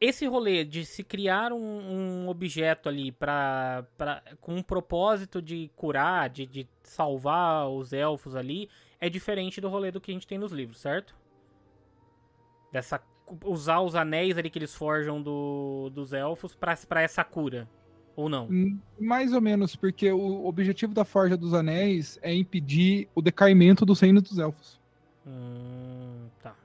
Esse rolê de se criar um, um objeto ali pra, pra, com um propósito de curar, de, de salvar os elfos ali, é diferente do rolê do que a gente tem nos livros, certo? Dessa usar os anéis ali que eles forjam do, dos elfos para essa cura. Ou não? Hum, mais ou menos, porque o objetivo da Forja dos Anéis é impedir o decaimento do reino dos elfos. Hum, tá.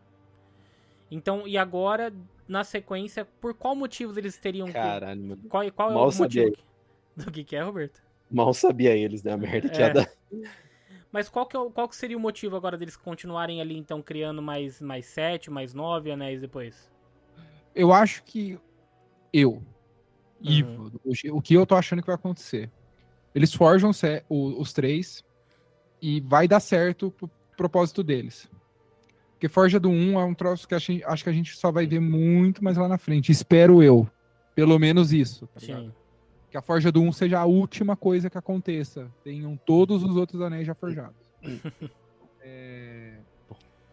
Então, e agora, na sequência, por qual motivo eles teriam Caralho, que... mano. Qual, qual é o motivo? Do que, que é, Roberto? Mal sabia eles, né? A merda que é. ia dar. Mas qual que, é, qual que seria o motivo agora deles continuarem ali, então, criando mais, mais sete, mais nove anéis depois? Eu acho que eu, uhum. Ivo, o que eu tô achando que vai acontecer? Eles forjam os três e vai dar certo pro propósito deles. Porque Forja do 1 é um troço que acho, acho que a gente só vai ver muito mais lá na frente. Espero eu. Pelo menos isso. Tá Sim. Que a Forja do 1 seja a última coisa que aconteça. Tenham todos os outros anéis já forjados. É,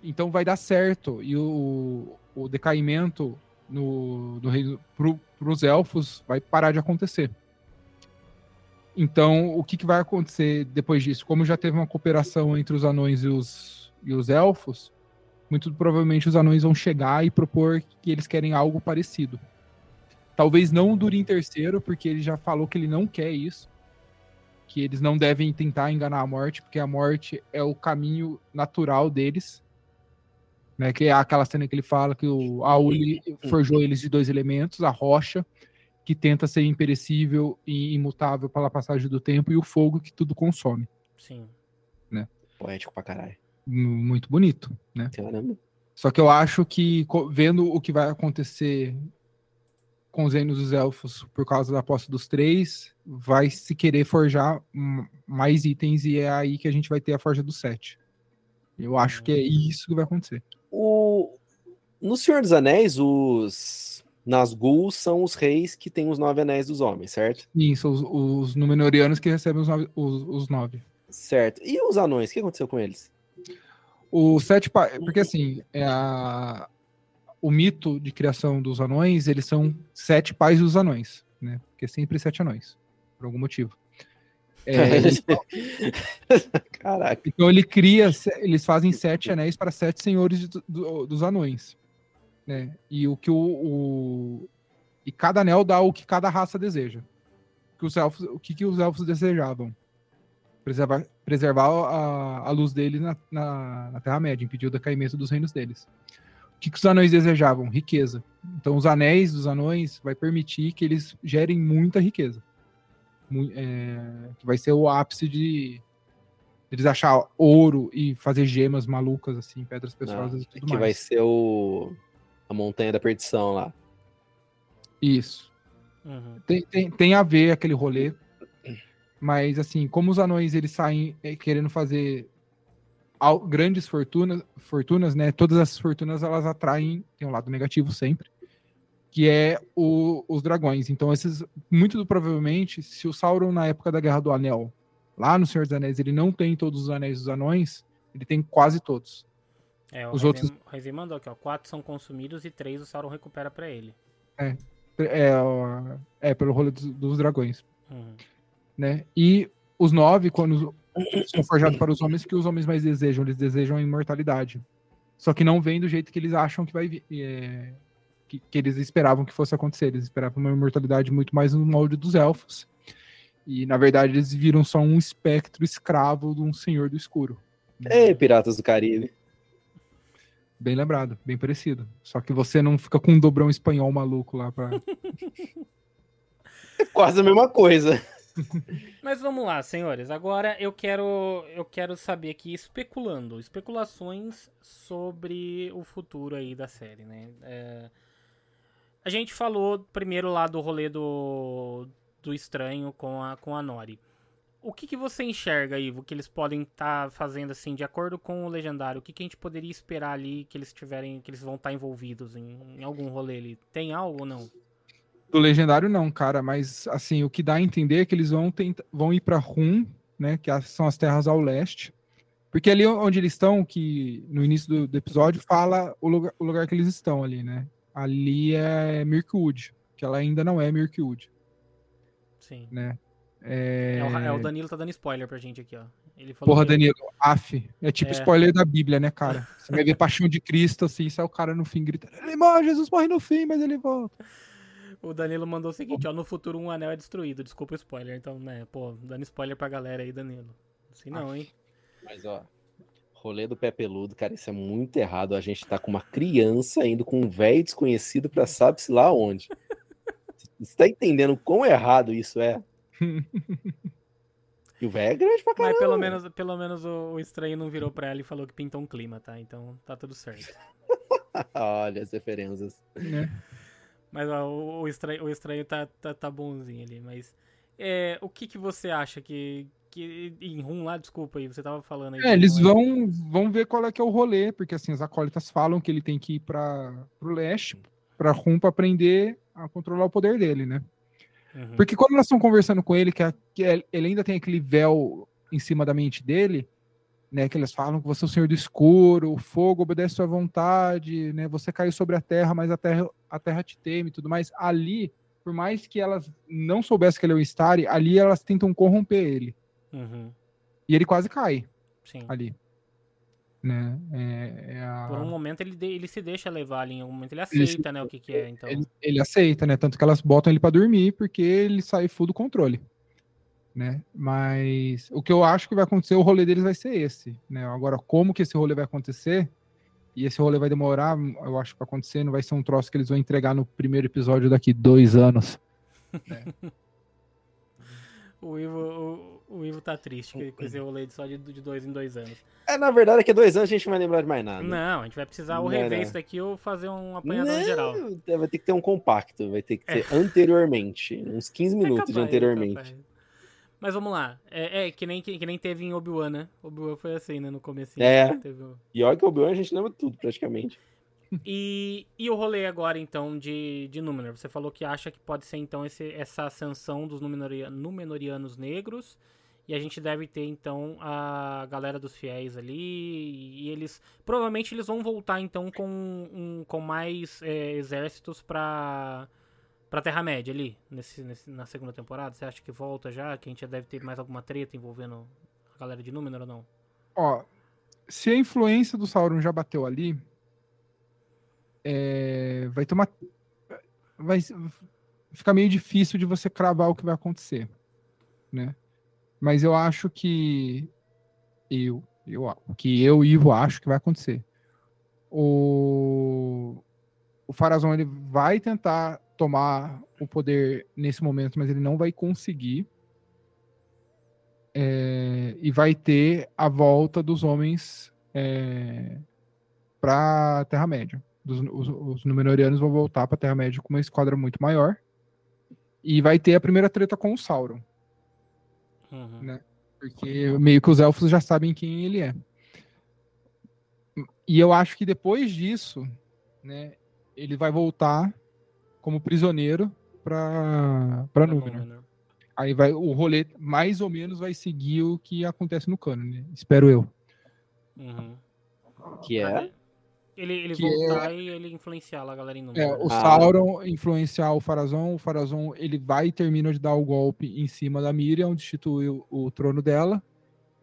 Então vai dar certo. E o, o decaimento no, no reino pro, pros elfos vai parar de acontecer. Então, o que, que vai acontecer depois disso? Como já teve uma cooperação entre os anões e os, e os elfos, muito provavelmente os anões vão chegar e propor que eles querem algo parecido. Talvez não dure em terceiro, porque ele já falou que ele não quer isso. Que eles não devem tentar enganar a morte, porque a morte é o caminho natural deles. Né, que é aquela cena que ele fala que o Auli forjou eles de dois elementos, a rocha, que tenta ser imperecível e imutável pela passagem do tempo, e o fogo que tudo consome. Sim. Poético pra caralho. Muito bonito, né? Caramba. Só que eu acho que, vendo o que vai acontecer com os reinos dos elfos por causa da posse dos três, vai se querer forjar hum, mais itens e é aí que a gente vai ter a forja dos sete. Eu acho que é isso que vai acontecer. O... No Senhor dos Anéis, os Nazgûl são os reis que têm os nove anéis dos homens, certo? Sim, são os, os Númenóreanos que recebem os nove, os, os nove. Certo. E os anões, o que aconteceu com eles? O sete pa... Porque assim, é a... o mito de criação dos anões, eles são sete pais dos anões, né? Porque é sempre sete anões, por algum motivo. É, eles- Caraca. então ele cria, eles fazem sete anéis para sete senhores do- do- dos anões, né? E o que o, o- e cada anel dá o que cada raça deseja. Que os elfos, o que, que os elfos desejavam? Preservar, preservar a, a luz deles na, na, na Terra-média, impedir o decaimento dos reinos deles. O que, que os anões desejavam? Riqueza. Então, os anéis dos anões vai permitir que eles gerem muita riqueza. É, que vai ser o ápice de eles achar ouro e fazer gemas malucas, assim, pedras preciosas e tudo que mais. vai ser o... a montanha da perdição lá. Isso. Uhum. Tem, tem, tem a ver aquele rolê. Mas, assim, como os anões eles saem eh, querendo fazer grandes fortunas, fortunas, né? Todas essas fortunas elas atraem, tem um lado negativo sempre, que é o- os dragões. Então, esses, muito do- provavelmente, se o Sauron na época da Guerra do Anel, lá no Senhor dos Anéis, ele não tem todos os anéis dos anões, ele tem quase todos. É, o Os Rezi- outros- o Rezi mandou aqui, ó. Quatro são consumidos e três o Sauron recupera pra ele. É, ó, é pelo rolê dos, dos dragões. Uhum. né? E os nove, quando são forjados para os homens, que os homens mais desejam, eles desejam a imortalidade. Só que não vem do jeito que eles acham que vai vir. é, que, que eles esperavam que fosse acontecer. Eles esperavam uma imortalidade muito mais no molde dos elfos. E, na verdade, eles viram só um espectro escravo de um senhor do escuro. Ei, Piratas do Caribe. Bem lembrado, bem parecido. Só que você não fica com um dobrão espanhol maluco lá pra. É quase a mesma coisa. Mas vamos lá, senhores. Agora eu quero eu quero saber aqui especulando, especulações sobre o futuro aí da série, né? É, a gente falou primeiro lá do rolê do do estranho com a com a Nori. O que, que você enxerga, Ivo, que eles podem estar fazendo assim, de acordo com o legendário? O que, que a gente poderia esperar ali que eles tiverem, que eles vão estar envolvidos em, em algum rolê ali? Tem algo ou não? Do legendário não, cara, mas assim, o que dá a entender é que eles vão tentar, vão ir para Rum, né, que as- são as terras ao leste. Porque ali onde eles estão, que no início do, do episódio fala o lugar, o lugar que eles estão ali, né? Ali é Mirkwood, que ela ainda não é Mirkwood, Sim. né? É, É... o, é o Danilo tá dando spoiler pra gente aqui, ó. Ele falou Porra, que- Danilo, af. É tipo É. spoiler da Bíblia, né, cara? Você vai ver Paixão de Cristo, assim, sai o cara no fim gritando, ele morre, Jesus morre no fim, mas ele volta. O Danilo mandou o seguinte, ó, no futuro um anel é destruído, desculpa o spoiler, então, né, pô, dando spoiler pra galera aí, Danilo. Assim não, hein? Mas, ó, rolê do pé peludo, cara, isso é muito errado. A gente tá com uma criança indo com um velho desconhecido pra sabe-se lá onde. Você tá entendendo quão errado isso é? E o velho é grande pra caramba. Mas pelo menos, pelo menos o, o estranho não virou pra ela e falou que pintou um clima, tá? Então tá tudo certo. Olha as referências. né? Mas ó, o, o estranho, o estranho tá, tá, tá bonzinho ali, mas... é, o que, que você acha que, que, em rum lá, desculpa aí, você tava falando aí. É, eles vão, vão ver qual é que é o rolê, porque assim, as acólitas falam que ele tem que ir para pro leste, pra rum, pra aprender a controlar o poder dele, né? Uhum. Porque quando elas estão conversando com ele, que, a, que ele ainda tem aquele véu em cima da mente dele, né? Que eles falam que você é o senhor do escuro, o fogo obedece sua vontade, né? Você caiu sobre a terra, mas a terra, a terra te teme e tudo mais. Ali, por mais que elas não soubessem que ele é o Starry, ali elas tentam corromper ele. Uhum. E ele quase cai Sim. ali. Né? É, é a- Por um momento ele, ele se deixa levar ali, em algum momento ele aceita, né, o que que é, então. ele, ele aceita, né? Tanto que elas botam ele pra dormir porque ele sai full do controle. Né? Mas o que eu acho que vai acontecer, o rolê deles vai ser esse. Né? Agora, como que esse rolê vai acontecer? E esse rolê vai demorar, eu acho que vai acontecer, não vai ser um troço que eles vão entregar no primeiro episódio daqui dois anos. O Ivo, o, o Ivo tá triste que- com esse rolê de só de, de dois em dois anos. É, na verdade, daqui a dois anos a gente não vai lembrar de mais nada. Não, a gente vai precisar ou Não, rever não. isso daqui ou fazer um apanhadão geral. Não, Vai ter que ter um compacto, vai ter que ser anteriormente. Uns 15 É minutos de capaz, é anteriormente. capaz. Mas vamos lá. É, é, que, nem, que, que nem teve em Obi-Wan, né? Obi-Wan foi assim, né? No começo. É. Teve E olha que o Obi-Wan a gente lembra tudo, praticamente. E, e o rolê agora, então, de, de Númenor? Você falou que acha que pode ser, então, esse, essa ascensão dos Númenoria- Númenorianos negros. E a gente deve ter, então, a galera dos fiéis ali. E eles. Provavelmente eles vão voltar, então, com, um, com mais é, exércitos pra. Pra Terra-média ali, nesse, nesse- na segunda temporada. Você acha que volta já? Que a gente já deve ter mais alguma treta envolvendo a galera de Númenor ou não? Ó, se a influência do Sauron já bateu ali, é, vai ter uma. Vai ficar meio difícil de você cravar o que vai acontecer, né? Mas eu acho que eu, eu que eu Ivo acho que vai acontecer. O o Farazon ele vai tentar tomar o poder nesse momento, mas ele não vai conseguir. É, e vai ter a volta dos homens é, para a Terra-média. Os, os Númenóreanos vão voltar para a Terra-média com uma esquadra muito maior. E vai ter a primeira treta com o Sauron. Uhum. Né? Porque meio que os elfos já sabem quem ele é. E eu acho que depois disso, né, ele vai voltar como prisioneiro para Pra Númenor. Númenor. Aí vai o rolê mais ou menos vai seguir o que acontece no cano, né? Espero eu. Uhum. Que é. Ele, ele Que voltar e ele influenciar lá a galera em número. É, o Ah. Sauron influenciar o Farazon, o Farazon ele vai e termina de dar o golpe em cima da Miriam, destitui o, o trono dela,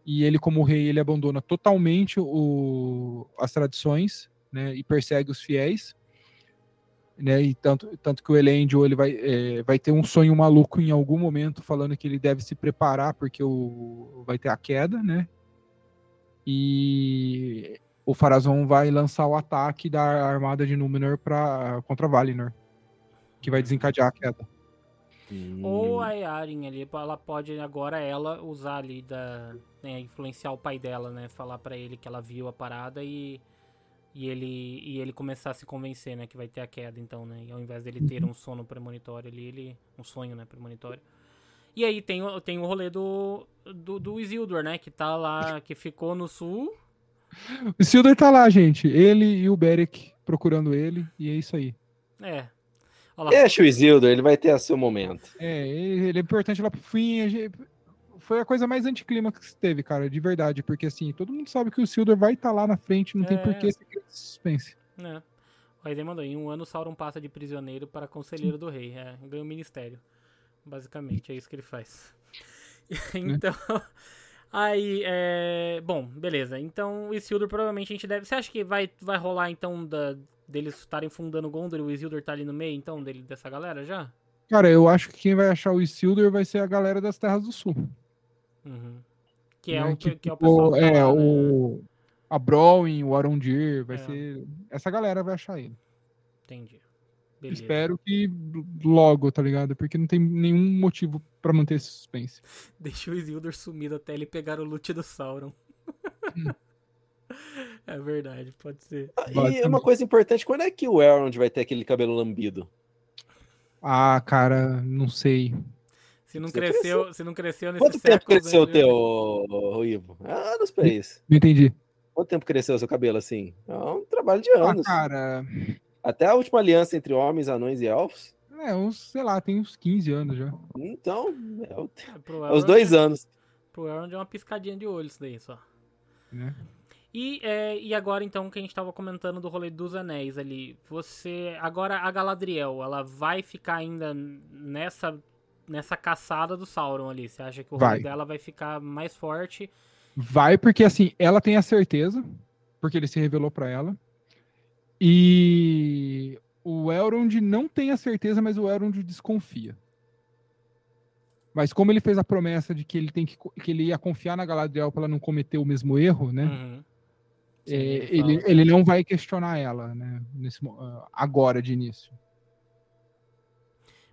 e ele como rei ele abandona totalmente o, as tradições, né, e persegue os fiéis, né, e tanto, tanto que o Elendil ele vai, é, vai ter um sonho maluco em algum momento falando que ele deve se preparar porque o, vai ter a queda, né, e o Farazon vai lançar o ataque da armada de Númenor pra, contra Valinor, que vai desencadear a queda. Ou Hum, a Earin ali, ela pode agora ela usar ali da. né, influenciar o pai dela, né? Falar pra ele que ela viu a parada e. E ele, e ele começar a se convencer, né? Que vai ter a queda, então, né? E ao invés dele ter um sono premonitório ali, ele. Um sonho, né? Premonitório. E aí tem, o- tem o rolê do, do, do Isildur, né? Que tá lá, que ficou no sul. O Isildur tá lá, gente. Ele e o Beric procurando ele, e é isso aí. É. Deixa o Isildur, ele vai ter a seu momento. É, ele é importante lá pro fim. a gente- Foi a coisa mais anticlímax que teve, cara, de verdade. Porque assim, todo mundo sabe que o Isildur vai estar lá na frente, não tem É. por que esse suspense. né? O Raiden mandou, em um ano Sauron passa de prisioneiro para conselheiro do rei. É, ganha o ministério. Basicamente, é isso que ele faz. então, aí, é... Bom, beleza. Então, o Isildur provavelmente a gente deve... Você acha que vai, vai rolar, então, da... deles estarem fundando Gondor e o Isildur tá ali no meio, então, dele, dessa galera já? Cara, eu acho que quem vai achar o Isildur vai ser a galera das Terras do Sul. Uhum. Que, é né? o, que, que é o ficou- pessoal que é, lá, né? o. A Browin, o Arondir, vai É. ser. Essa galera vai achar ele. Entendi. Beleza. Espero que logo, tá ligado? Porque não tem nenhum motivo pra manter esse suspense. Deixa o Isildur sumido até ele pegar o loot do Sauron. é verdade, pode ser. Ah, E uma coisa importante, quando é que o Elrond vai ter aquele cabelo lambido? Ah, cara, não sei. Se não cresceu, se não cresceu nesse Quanto tempo século, cresceu o né? teu, ô, Ivo? É anos pra isso. Não entendi. Quanto tempo cresceu o seu cabelo assim? É um trabalho de Ah, anos. cara, Até a última aliança entre homens, anões e elfos. é uns, sei lá, tem uns 15 anos já. Então, é, o- É, é os dois é- anos. Pro Elrond é uma piscadinha de olho isso daí só. Né? E, é, e agora, então, que a gente tava comentando do rolê dos anéis ali. Você. Agora a Galadriel, ela vai ficar ainda nessa, nessa caçada do Sauron ali. Você acha que o Vai. dela vai ficar mais forte? Vai porque, assim, ela tem a certeza, porque ele se revelou pra ela. E o Elrond não tem a certeza, mas o Elrond desconfia. Mas como ele fez a promessa de que ele tem que, que ele ia confiar na Galadriel pra ela não cometer o mesmo erro, né? Uhum. Sim, é, ele ele, ele não vai questionar ela, né? Nesse, ah, agora de início.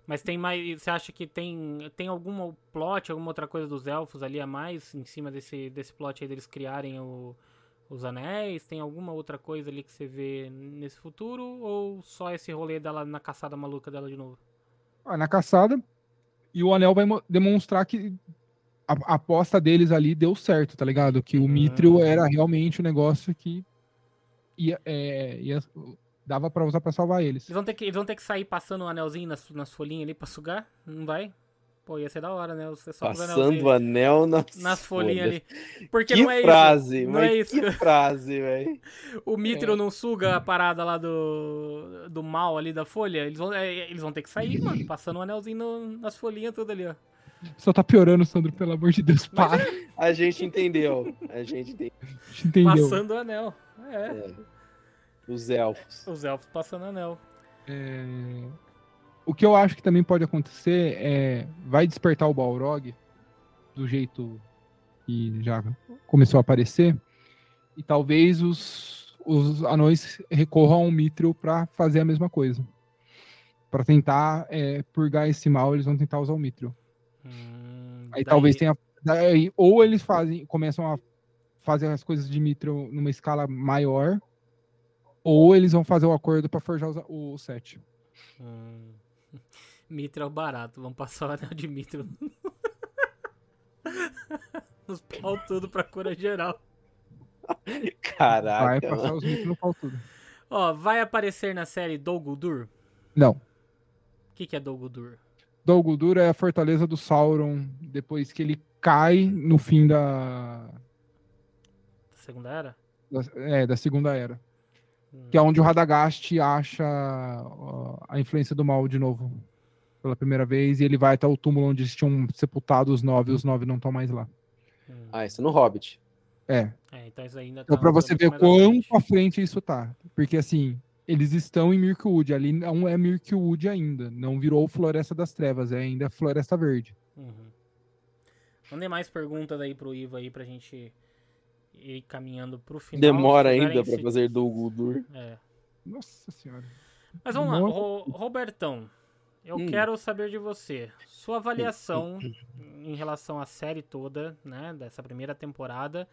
Mas tem mais. Você acha que tem, tem algum plot, alguma outra coisa dos elfos ali a mais em cima desse, desse plot aí deles criarem o- os anéis? Tem alguma outra coisa ali que você vê nesse futuro? Ou só esse rolê dela na caçada maluca dela de novo? Ah, na caçada. E o anel vai mo- demonstrar que a, a aposta deles ali deu certo, tá ligado? Que o Hum. Mithril era realmente o negócio que ia, é, ia- dava pra usar pra salvar eles. Eles vão ter que, eles vão ter que sair passando um anelzinho nas, nas folhinhas ali pra sugar? Não vai? Pô, ia ser da hora, né? Você só Passando o anel nas, nas folhinhas ali. Porque Que não é frase, isso. Não é isso. que frase, velho. O Mithril É. não suga a parada lá do, do mal ali da folha. Eles vão, é, eles vão ter que sair, mano. Passando um anelzinho no- nas folhinhas tudo ali, ó. Só tá piorando, Sandro, pelo amor de Deus. Para. A gente entendeu. A gente entendeu. A gente entendeu. Passando o anel. É. Os elfos. Os elfos passando anel. É, O que eu acho que também pode acontecer é. Vai despertar o Balrog do jeito que já começou a aparecer. E talvez os, os anões recorram ao Mithril pra fazer a mesma coisa. Pra tentar é, purgar esse mal, eles vão tentar usar o Mithril. Hum, Aí daí- talvez tenha. daí- ou eles fazem, começam a fazer as coisas de Mithril numa escala maior. Ou eles vão fazer o acordo pra forjar os- o set. Hum. Mithril é barato. Vamos passar o anel de Mithril. Nos pau tudo pra cura geral. Vai Caraca. passar mano. os Mithril no pau tudo. Ó, vai aparecer na série Dol Guldur? Não. O que, que é Dol Guldur? Dol Guldur é a fortaleza do Sauron depois que ele cai no fim da, Da Segunda Era? da, é, da Segunda Era. Hum. Que é onde o Radagast acha a influência do mal de novo. Pela primeira vez. E ele vai até o túmulo onde eles tinham sepultado os nove. E os nove não estão mais lá. Hum. Ah, isso no Hobbit. É. É, então isso ainda Então tá pra um você ver mais à frente. quanto à frente isso tá. Porque assim, eles estão em Mirkwood. Ali não é Mirkwood ainda. Não virou Floresta das Trevas. É ainda Floresta Verde. Uhum. Mandem mais perguntas aí pro Ivo aí pra gente ir caminhando pro final. Demora ainda pra se- fazer do Guldur. É. Nossa senhora. Mas vamos lá, Nossa. Ro- Robertão. Eu Hum. quero saber de você. Sua avaliação em relação à série toda, né? Dessa primeira temporada.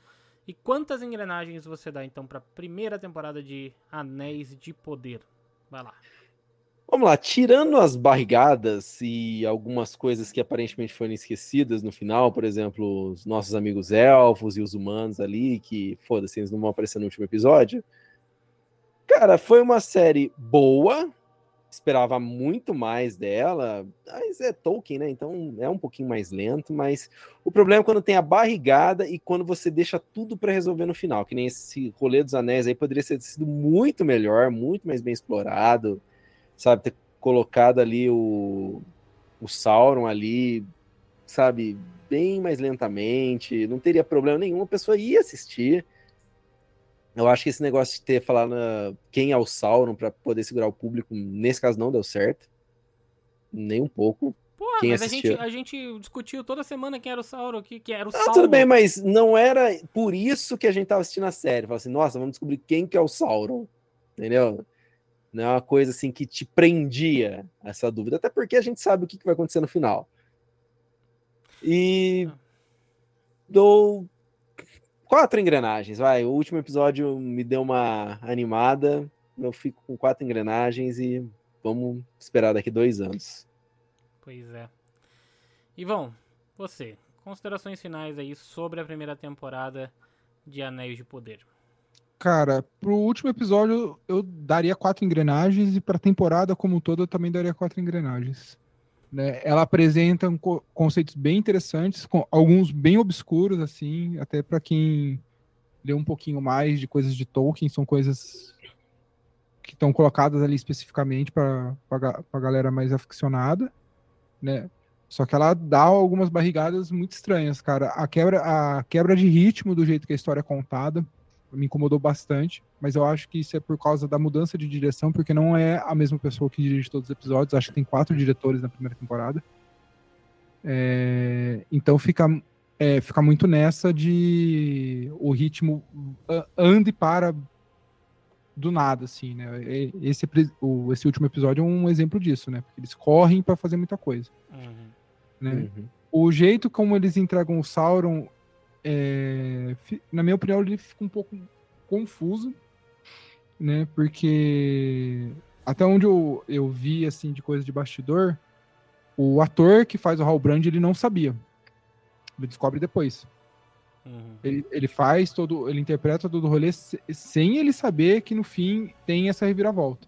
E quantas engrenagens você dá, então, pra primeira temporada de Anéis de Poder? Vai lá. Vamos lá, tirando as barrigadas e algumas coisas que aparentemente foram esquecidas no final, por exemplo, os nossos amigos elfos e os humanos ali, que foda-se, eles não vão aparecer no último episódio. Cara, foi uma série boa, esperava muito mais dela, mas é Tolkien, né? Então é um pouquinho mais lento, mas o problema é quando tem a barrigada e quando você deixa tudo pra resolver no final, que nem esse rolê dos anéis aí poderia ter sido muito melhor, muito mais bem explorado sabe, ter colocado ali o, o Sauron ali, sabe, bem mais lentamente, não teria problema nenhum, a pessoa ia assistir. Eu acho que esse negócio de ter falado ah, quem é o Sauron para poder segurar o público, nesse caso não deu certo. Nem um pouco. Porra, Quem mas a assistiu? gente, a gente discutiu toda semana quem era o Sauron, que, que era o Ah, Sauron. tudo bem, mas não era por isso que a gente tava assistindo a série. Fala assim, nossa, vamos descobrir quem que é o Sauron. Entendeu? Não é uma coisa assim que te prendia essa dúvida, até porque a gente sabe o que que vai acontecer no final. E Ah. dou quatro engrenagens, vai. O último episódio me deu uma animada. Eu fico com quatro engrenagens e vamos esperar daqui dois anos. Pois é. Ivão, você, considerações finais aí sobre a primeira temporada de Anéis de Poder. Cara, pro último episódio eu daria quatro engrenagens e pra temporada como um todo eu também daria quatro engrenagens. Né? Ela apresenta um co conceitos bem interessantes, com alguns bem obscuros, assim, até para quem lê um pouquinho mais de coisas de Tolkien, são coisas que estão colocadas ali especificamente para a galera mais aficionada, né? Só que ela dá algumas barrigadas muito estranhas, cara. A quebra, a quebra de ritmo do jeito que a história é contada me incomodou bastante, mas eu acho que isso é por causa da mudança de direção, porque não é a mesma pessoa que dirige todos os episódios. Acho que tem quatro diretores na primeira temporada. É, então fica, é, fica muito nessa de o ritmo ande para do nada, assim, né? Esse, o, esse último episódio é um exemplo disso, né? Porque eles correm para fazer muita coisa. Uhum né? Uhum. O jeito como eles entregam o Sauron, é, na minha opinião, ele fica um pouco confuso, né? Porque até onde eu, eu vi assim de coisa de bastidor, o ator que faz o Halbrand ele não sabia. Ele descobre depois. Uhum. Ele, ele faz todo, ele interpreta todo o rolê sem ele saber que no fim tem essa reviravolta,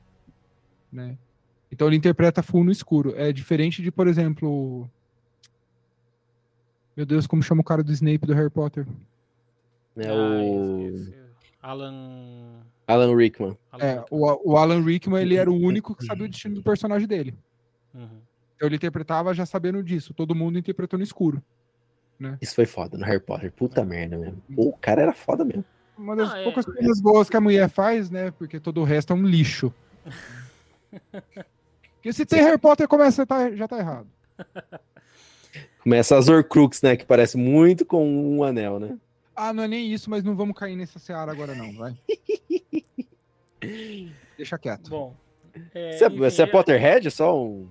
né? Então ele interpreta full no escuro. É diferente de, por exemplo, meu Deus, como chama o cara do Snape do Harry Potter? É o. Ah, Alan. Alan Rickman. É, o, o, Alan Rickman ele era o único que sabia o destino do personagem dele. Uhum. Então ele interpretava já sabendo disso. Todo mundo interpretou no escuro. Né? Isso foi foda no Harry Potter. Puta merda mesmo. Pô, o cara era foda mesmo. Uma das poucas é... coisas boas que a mulher faz, né? Porque todo o resto é um lixo. Porque se tem Harry Potter, começa, tá, já tá errado. Começa as Horcrux, né? Que parece muito com um anel, né? Ah, não é nem isso, mas não vamos cair nessa seara agora, não, vai. Deixa quieto. Bom. É, você, é, você é Potterhead? Só um.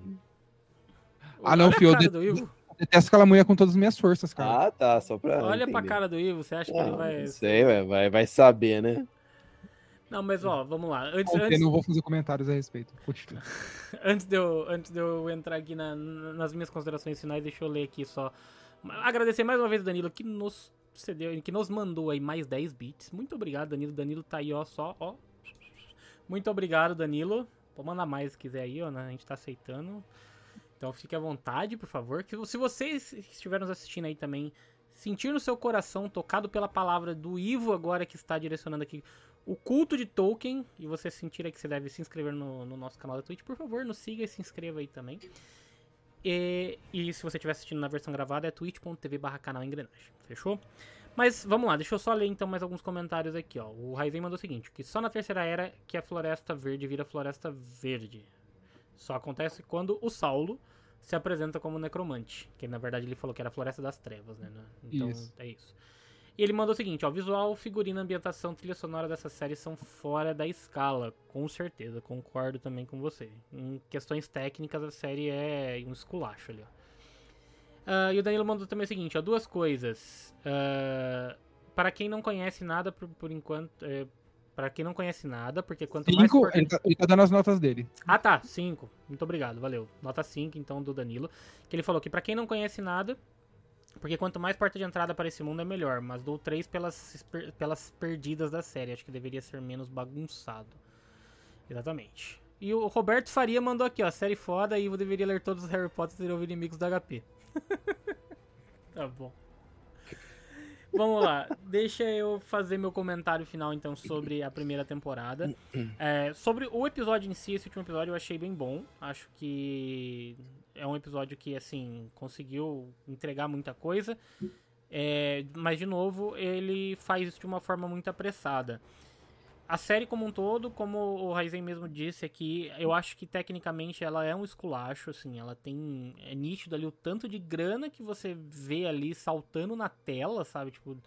Ah, não, fio. Eu, eu detesto aquela mulher com todas as minhas forças, cara. Ah, tá. Só pra. Olha entender. pra cara do Ivo, você acha que ele vai. Não sei, vai, vai saber, né? Não, mas ó, vamos lá. Antes, antes... Eu não vou fazer comentários a respeito. antes, de eu, antes de eu entrar aqui na, nas minhas considerações finais, deixa eu ler aqui só. Agradecer mais uma vez o Danilo que nos cedeu, que nos mandou aí mais 10 bits. Muito obrigado, Danilo. Danilo tá aí, ó, só, ó. Muito obrigado, Danilo. Pode mandar mais se quiser aí, ó, né? A gente tá aceitando. Então fique à vontade, por favor. Que se vocês estiverem nos assistindo aí também, sentir no seu coração, tocado pela palavra do Ivo agora que está direcionando aqui o culto de Tolkien, e você sentir que você deve se inscrever no, no nosso canal da Twitch, por favor, nos siga e se inscreva aí também. E, e se você estiver assistindo na versão gravada, é twitch.tv barra canal engrenagem. Fechou? Mas vamos lá, deixa eu só ler então mais alguns comentários aqui, ó. O Raizen mandou o seguinte, que só na terceira era que a floresta verde vira floresta verde. Só acontece quando o Saulo se apresenta como necromante. Que na verdade ele falou que era a floresta das trevas, né? Então isso. é isso. E ele mandou o seguinte, ó, visual, figurino, ambientação, trilha sonora dessa série são fora da escala, com certeza, concordo também com você. Em questões técnicas, a série é um esculacho ali, ó. Uh, e o Danilo mandou também o seguinte, ó, duas coisas. Uh, para quem não conhece nada, por, por enquanto... É, para quem não conhece nada, porque quanto cinco, mais... Ele tá, ele tá dando as notas dele. Ah, tá, 5. Muito obrigado, valeu. Nota 5, então, do Danilo. Que ele falou que para quem não conhece nada, porque quanto mais porta de entrada para esse mundo é melhor, mas dou 3 pelas, pelas perdidas da série. Acho que deveria ser menos bagunçado. Exatamente. E o Roberto Faria mandou aqui, ó, série foda e eu deveria ler todos os Harry Potter e ouvir inimigos da HP. tá bom. Vamos lá, deixa eu fazer meu comentário final então sobre a primeira temporada. É, sobre o episódio em si, esse último episódio eu achei bem bom. Acho que é um episódio que, assim, conseguiu entregar muita coisa. É, mas, de novo, ele faz isso de uma forma muito apressada. A série como um todo, como o Raizen mesmo disse aqui, eu acho que tecnicamente ela é um esculacho, assim, ela tem. É nítido ali o tanto de grana que você vê ali saltando na tela, sabe? Tipo,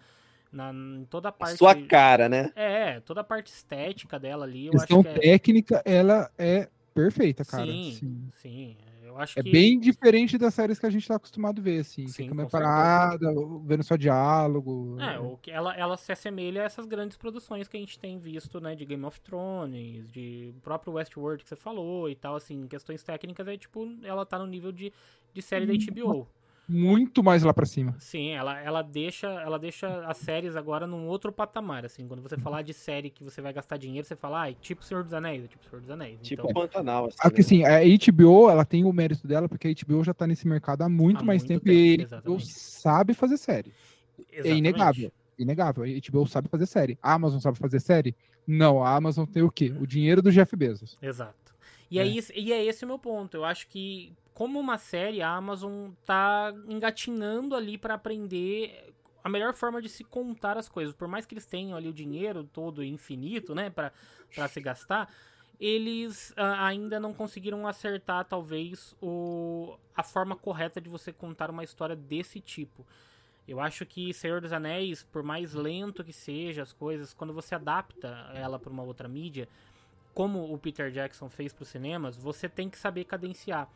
na, em toda a parte. Sua cara, né? É, toda a parte estética dela ali. Eu questão acho que é... técnica, ela é perfeita, cara. Sim, sim. sim acho é que... bem diferente das séries que a gente tá acostumado a ver, assim. Sim, Fica parada, vendo só diálogo. É, o que ela, ela se assemelha a essas grandes produções que a gente tem visto, né? De Game of Thrones, de próprio Westworld que você falou e tal, assim, questões técnicas, é tipo, ela tá no nível de, de série da HBO. Muito mais lá pra cima. Sim, ela, ela deixa ela deixa as séries agora num outro patamar, assim. Quando você falar de série que você vai gastar dinheiro, você fala, ah, é tipo Senhor dos Anéis, é tipo Senhor dos Anéis. Tipo então, Pantanal. Assim, né? sim, a HBO, ela tem o mérito dela, porque a HBO já tá nesse mercado há muito Há mais muito tempo, tempo, e a HBO exatamente. sabe fazer série. É exatamente. inegável. Inegável. A HBO sabe fazer série. A Amazon sabe fazer série? Não, a Amazon tem o quê? O dinheiro do Jeff Bezos. Exato. E é, É. isso, e é esse o meu ponto. Eu acho que, como uma série, a Amazon tá engatinhando ali pra aprender a melhor forma de se contar as coisas. Por mais que eles tenham ali o dinheiro todo infinito, né, pra se gastar, eles ah, ainda não conseguiram acertar, talvez, o, a forma correta de você contar uma história desse tipo. Eu acho que Senhor dos Anéis, por mais lento que seja as coisas, quando você adapta ela pra uma outra mídia, como o Peter Jackson fez para os cinemas, você tem que saber cadenciar.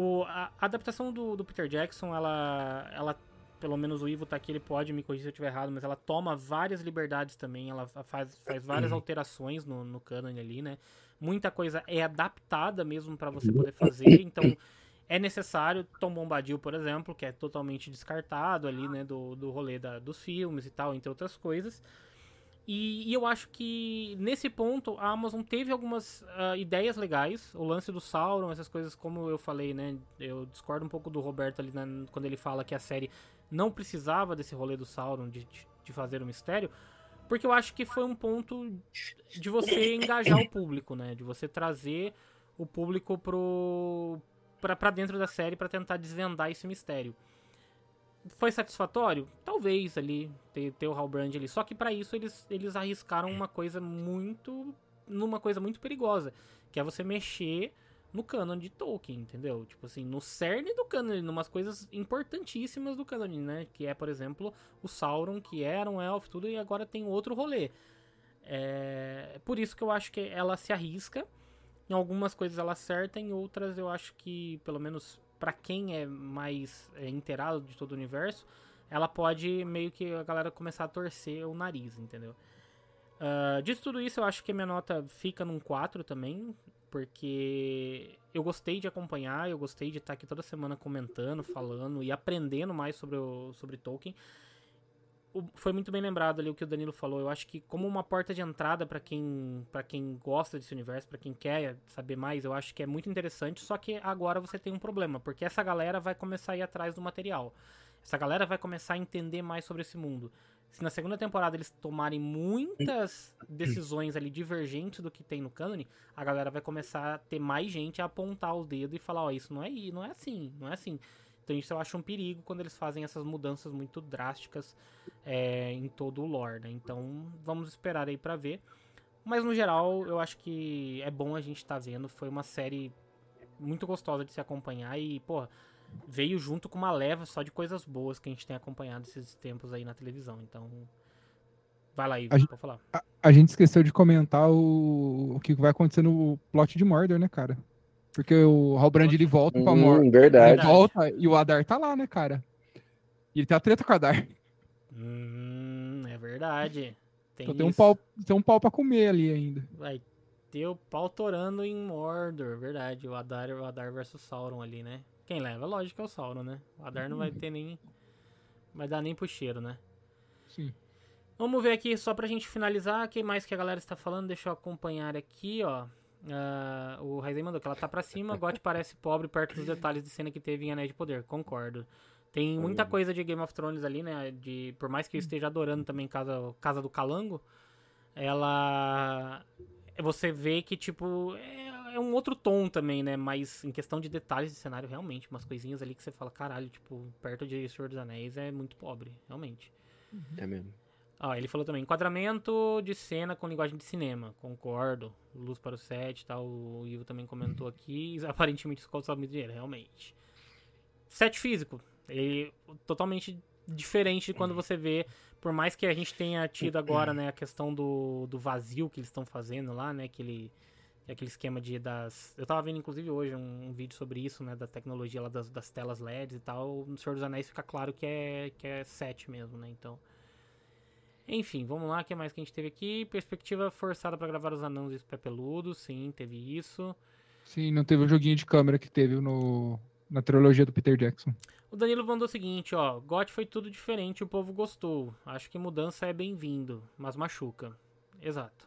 O, a, a adaptação do, do Peter Jackson, ela, ela, pelo menos o Ivo tá aqui, ele pode me corrigir se eu estiver errado, mas ela toma várias liberdades também, ela faz, faz várias alterações no, no canon ali, né? Muita coisa é adaptada mesmo para você poder fazer, então é necessário Tom Bombadil, por exemplo, que é totalmente descartado ali, né, do, do rolê da, dos filmes e tal, entre outras coisas. E, e eu acho que nesse ponto a Amazon teve algumas ah, ideias legais. O lance do Sauron, essas coisas, como eu falei, né? Eu discordo um pouco do Roberto ali quando ele fala que a série não precisava desse rolê do Sauron de, de, fazer o mistério. Porque eu acho que foi um ponto de você engajar o público, né? De você trazer o público pro, pra, pra dentro da série pra tentar desvendar esse mistério. Foi satisfatório? Talvez ali, ter, ter o Halbrand ali. Só que pra isso eles, eles arriscaram uma coisa muito. numa coisa muito perigosa. Que é você mexer no canon de Tolkien, entendeu? Tipo assim, no cerne do canon, em umas coisas importantíssimas do canon, né? Que é, por exemplo, o Sauron, que era um elfo, tudo, e agora tem outro rolê. É por isso que eu acho que ela se arrisca. Em algumas coisas ela acerta, em outras eu acho que, pelo menos pra quem é mais é, inteirado de todo o universo, ela pode meio que a galera começar a torcer o nariz, entendeu? Uh, tudo isso, eu acho que a minha nota fica num 4 também, porque eu gostei de acompanhar, eu gostei de estar aqui toda semana comentando, falando e aprendendo mais sobre, o, sobre Tolkien. Foi muito bem lembrado ali o que o Danilo falou. Eu acho que como uma porta de entrada pra quem para quem gosta desse universo, pra quem quer saber mais, eu acho que é muito interessante. Só que agora você tem um problema, porque essa galera vai começar a ir atrás do material. Essa galera vai começar a entender mais sobre esse mundo. Se na segunda temporada eles tomarem muitas decisões ali divergentes do que tem no cânone, a galera vai começar a ter mais gente a apontar o dedo e falar, ó, isso não é, não é assim, não é assim. Então isso eu acho um perigo quando eles fazem essas mudanças muito drásticas é, em todo o lore, né? Então vamos esperar aí pra ver. Mas no geral, eu acho que é bom a gente estar vendo. Foi uma série muito gostosa de se acompanhar e, pô, veio junto com uma leva só de coisas boas que a gente tem acompanhado esses tempos aí na televisão. Então, vai lá, Ivo, A gente- falar. A, a gente esqueceu de comentar o, o que vai acontecer no plot de Mordor, né, cara? Porque o Halbrand ele volta pra Mordor. Hum, verdade. Ele volta e o Adar tá lá, né, cara? E ele tem a treta com o Adar. Hum, é verdade. Tem, Então tem um, pau, tem um pau pra comer ali ainda. Vai ter o pau torando em Mordor, verdade. O Adar, o Adar versus Sauron ali, né? Quem leva? Lógico que é o Sauron, né? O Adar não vai ter nem. Vai dar nem pro cheiro, né? Sim. Vamos ver aqui, só pra gente finalizar, quem mais que a galera está falando, deixa eu acompanhar aqui, ó. Ah, o Raizen mandou que ela tá pra cima, Got parece pobre perto dos detalhes de cena que teve em Anéis de Poder, concordo. Tem muita coisa de Game of Thrones ali, né? De, por mais que eu esteja adorando também Casa, Casa do Calango, ela. Você vê que, tipo, é, é um outro tom também, né? Mas em questão de detalhes de cenário, realmente, umas coisinhas ali que você fala, caralho, tipo, perto de Senhor dos Anéis é muito pobre, realmente. É mesmo. Ah, ele falou também, enquadramento de cena com linguagem de cinema. Concordo. Luz para o set e tal. O Ivo também comentou aqui. Aparentemente isso consome muito dinheiro, realmente. Set físico. Ele, totalmente diferente de quando você vê. Por mais que a gente tenha tido agora, né, a questão do, do vazio que eles estão fazendo lá, né? Aquele, aquele esquema de das. Eu tava vendo, inclusive, hoje um, um vídeo sobre isso, né? Da tecnologia lá das, das telas LEDs e tal. No Senhor dos Anéis fica claro que é, que é set mesmo, né? Então. Enfim, vamos lá, o que mais que a gente teve aqui? Perspectiva forçada pra gravar os anãos e os pé peludos, sim, teve isso. Sim, não teve o joguinho de câmera que teve no, na trilogia do Peter Jackson. O Danilo mandou o seguinte, ó. GOT foi tudo diferente, o povo gostou. Acho que mudança é bem-vindo, mas machuca. Exato.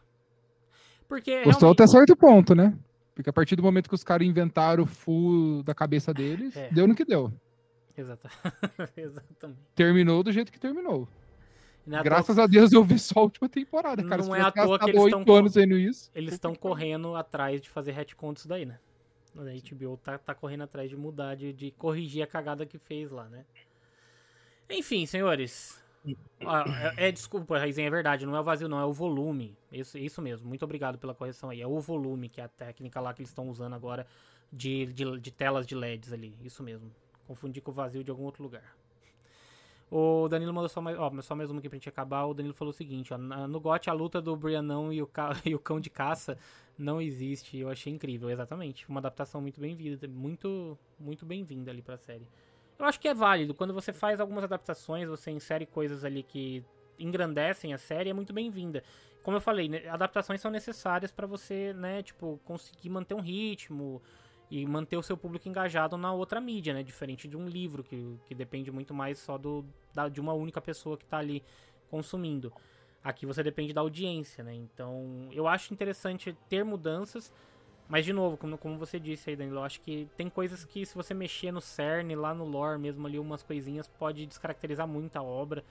Porque Gostou realmente... até certo ponto, né? Porque a partir do momento que os caras inventaram o full da cabeça deles, É. deu no que deu. Exata... Exatamente. Terminou do jeito que terminou. É Graças a Deus eu vi só a última temporada, cara. Não é à toa que eles oito tão- anos vendo isso. Eles estão correndo atrás de fazer retcon disso daí, né? A HBO tá, tá correndo atrás de mudar, de, de corrigir a cagada que fez lá, né? Enfim, senhores. Ah, é, é, desculpa, Raizen, é verdade, não é o vazio, não, é o volume. Isso, isso mesmo, muito obrigado pela correção aí. É o volume, que é a técnica lá que eles estão usando agora de, de, de telas de LEDs ali. Isso mesmo. Confundi com o vazio de algum outro lugar. O Danilo mandou só mais, ó, só mais uma aqui pra gente acabar. O Danilo falou o seguinte, ó, no GOT a luta do Brianão e o, ca- e o cão de caça não existe. Eu achei incrível, exatamente. Uma adaptação muito bem-vinda, muito, muito bem-vinda ali pra série. Eu acho que é válido. Quando você faz algumas adaptações, você insere coisas ali que engrandecem a série, é muito bem-vinda. Como eu falei, né, adaptações são necessárias pra você, né, tipo, conseguir manter um ritmo e manter o seu público engajado na outra mídia, né? Diferente de um livro, que, que depende muito mais só do, da- de uma única pessoa que tá ali consumindo. Aqui você depende da audiência, né? Então, eu acho interessante ter mudanças, mas de novo, como, como você disse aí, Danilo, eu acho que tem coisas que se você mexer no cerne, lá no lore mesmo ali, umas coisinhas, pode descaracterizar muito a obra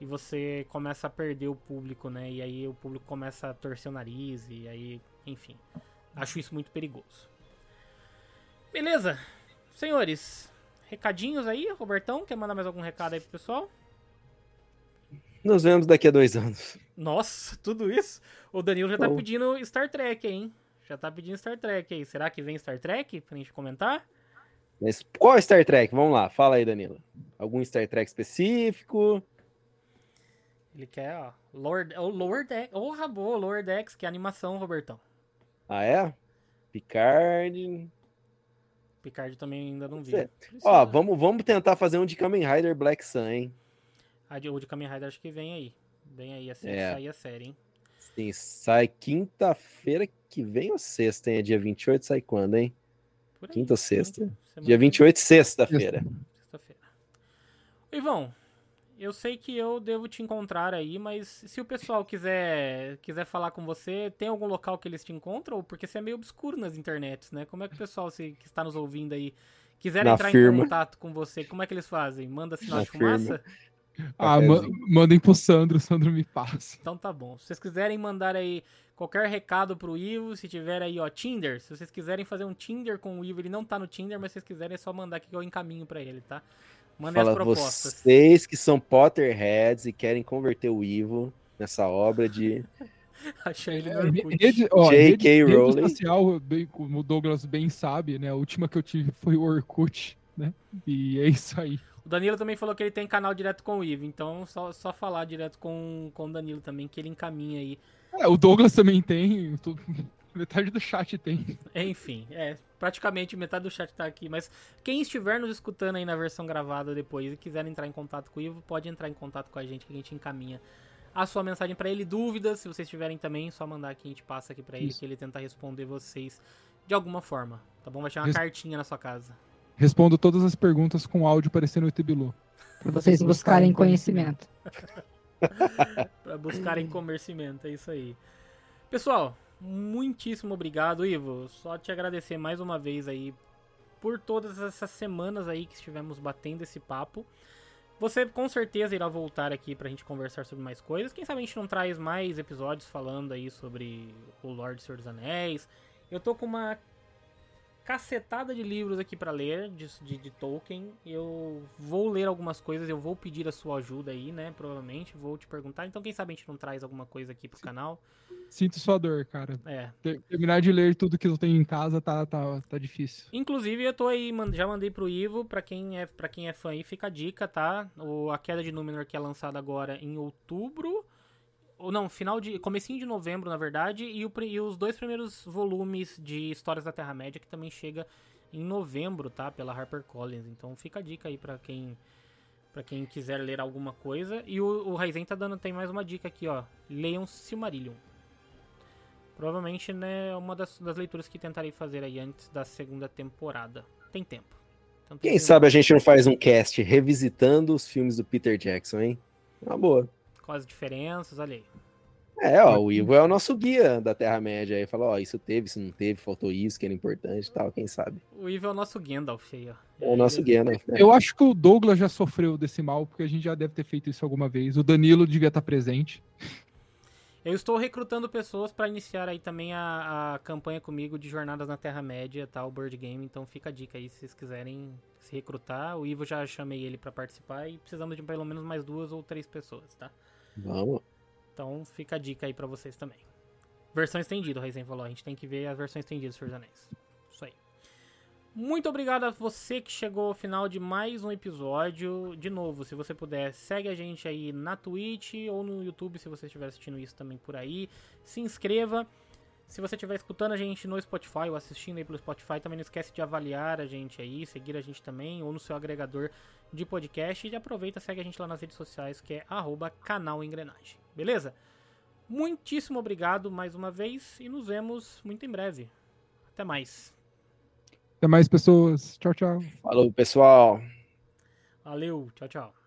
e você começa a perder o público, né? E aí o público começa a torcer o nariz e aí, enfim. Acho isso muito perigoso. Beleza. Senhores, recadinhos aí, Robertão? Quer mandar mais algum recado aí pro pessoal? Nos vemos daqui a dois anos. Nossa, tudo isso? O Danilo já tá Bom. pedindo Star Trek, hein? Já tá pedindo Star Trek aí. Será que vem Star Trek pra gente comentar? Mas qual Star Trek? Vamos lá, fala aí, Danilo. Algum Star Trek específico? Ele quer, ó, Lower, o Lower Decks. Oh, boa, Lower Decks, que é animação, Robertão. Ah, é? Picard. Picard também ainda não vi. Ó, vamos, vamos tentar fazer um de Kamen Rider Black Sun, hein? A de, o de Kamen Rider acho que vem aí. Vem aí, assim É. sair a série, hein? Sim, sai quinta-feira que vem ou sexta, hein? É dia 28, sai quando, hein? Quinta ou sexta? Semana Dia que- 28, sexta-feira. Sexta-feira. Ivão, eu sei que eu devo te encontrar aí, mas se o pessoal quiser quiser falar com você, tem algum local que eles te encontram? Porque você é meio obscuro nas internets, né? Como é que o pessoal se, que está nos ouvindo aí quiser Na entrar firma. em contato com você, como é que eles fazem? Manda sinal Na de fumaça? firma. Ah, ma Cafezinho. mandem pro Sandro, o Sandro me passa. Então tá bom. Se vocês quiserem mandar aí qualquer recado pro Ivo, se tiver aí, ó, Tinder, se vocês quiserem fazer um Tinder com o Ivo, ele não tá no Tinder, mas se vocês quiserem é só mandar aqui que eu encaminho pra ele, tá? Mandem as Fala propostas. vocês que são Potterheads e querem converter o Ivo nessa obra de Achei ele no É, Orkut. Rede, ó, J.K. rede, rede Rowling. social, bem, como o Douglas bem sabe, né? A última que eu tive foi o Orkut, né? E é isso aí. O Danilo também falou que ele tem canal direto com o Ivo, então só, só falar direto com, com o Danilo também, que ele encaminha aí. É, o Douglas também tem, tu- metade do chat tem. Enfim, é, praticamente metade do chat tá aqui, mas quem estiver nos escutando aí na versão gravada depois e quiser entrar em contato com o Ivo, pode entrar em contato com a gente, que a gente encaminha a sua mensagem pra ele. Dúvidas, se vocês tiverem também, só mandar aqui, a gente passa aqui pra ele, Isso. que ele tenta responder vocês de alguma forma, tá bom? Vai chegar uma Res- cartinha na sua casa. Respondo todas as perguntas com áudio parecendo o Etebilu. Pra vocês buscarem conhecimento. Pra buscarem comercimento, é isso aí. Pessoal, muitíssimo obrigado, Ivo. Só te agradecer mais uma vez aí por todas essas semanas aí que estivemos batendo esse papo. Você com certeza irá voltar aqui pra gente conversar sobre mais coisas. Quem sabe a gente não traz mais episódios falando aí sobre o Lorde Senhor dos Anéis. Eu tô com uma cacetada de livros aqui pra ler de, de, de Tolkien. Eu vou ler algumas coisas, eu vou pedir a sua ajuda aí, né? Provavelmente, vou te perguntar. Então, quem sabe a gente não traz alguma coisa aqui pro canal. Sinto sua dor, cara. É. Ter- Terminar de ler tudo que eu tenho em casa tá, tá, tá difícil. Inclusive, eu tô aí, já mandei pro Ivo, pra quem é, pra quem é fã aí, fica a dica, tá? O, a Queda de Númenor que é lançada agora em outubro. Ou não, final de. comecinho de novembro, na verdade, e, o e os dois primeiros volumes de Histórias da Terra-média, que também chega em novembro, tá? Pela HarperCollins. Então fica a dica aí pra quem. para quem quiser ler alguma coisa. E o, o Raizen tá dando tem mais uma dica aqui, ó. Leiam Silmarillion. Provavelmente, né, uma das, das leituras que tentarei fazer aí antes da segunda temporada. Tem tempo. Então, tem Quem que- sabe a gente não faz um cast revisitando os filmes do Peter Jackson, hein? Uma boa. Com as diferenças, olha aí. É, ó, o Ivo é o nosso guia da Terra-média aí. Fala, ó, isso teve, isso não teve, faltou isso, que era importante e tal, quem sabe. O Ivo é o nosso Gandalf aí, ó. É o nosso guia, né? Eu acho que o Douglas já sofreu desse mal, porque a gente já deve ter feito isso alguma vez. O Danilo devia estar presente. Eu estou recrutando pessoas para iniciar aí também a, a campanha comigo de Jornadas na Terra-média, tá? O Board Game. Então fica a dica aí se vocês quiserem se recrutar. O Ivo já chamei ele para participar e precisamos de pelo menos mais duas ou três pessoas, tá? Vamos. Então fica a dica aí pra vocês também. Versão estendida, o Raizen falou. A gente tem que ver a versão estendida do Senhor dos Anéis. Isso aí. Muito obrigado a você que chegou ao final de mais um episódio. De novo, se você puder, segue a gente aí na Twitch ou no YouTube, se você estiver assistindo isso também por aí. Se inscreva. Se você estiver escutando a gente no Spotify ou assistindo aí pelo Spotify, também não esquece de avaliar a gente aí, seguir a gente também, ou no seu agregador de podcast. E aproveita, segue a gente lá nas redes sociais, que é arroba canal Engrenagem. Beleza? Muitíssimo obrigado mais uma vez e nos vemos muito em breve. Até mais. Até mais pessoas. Tchau, tchau. Falou, pessoal. Valeu, tchau, tchau.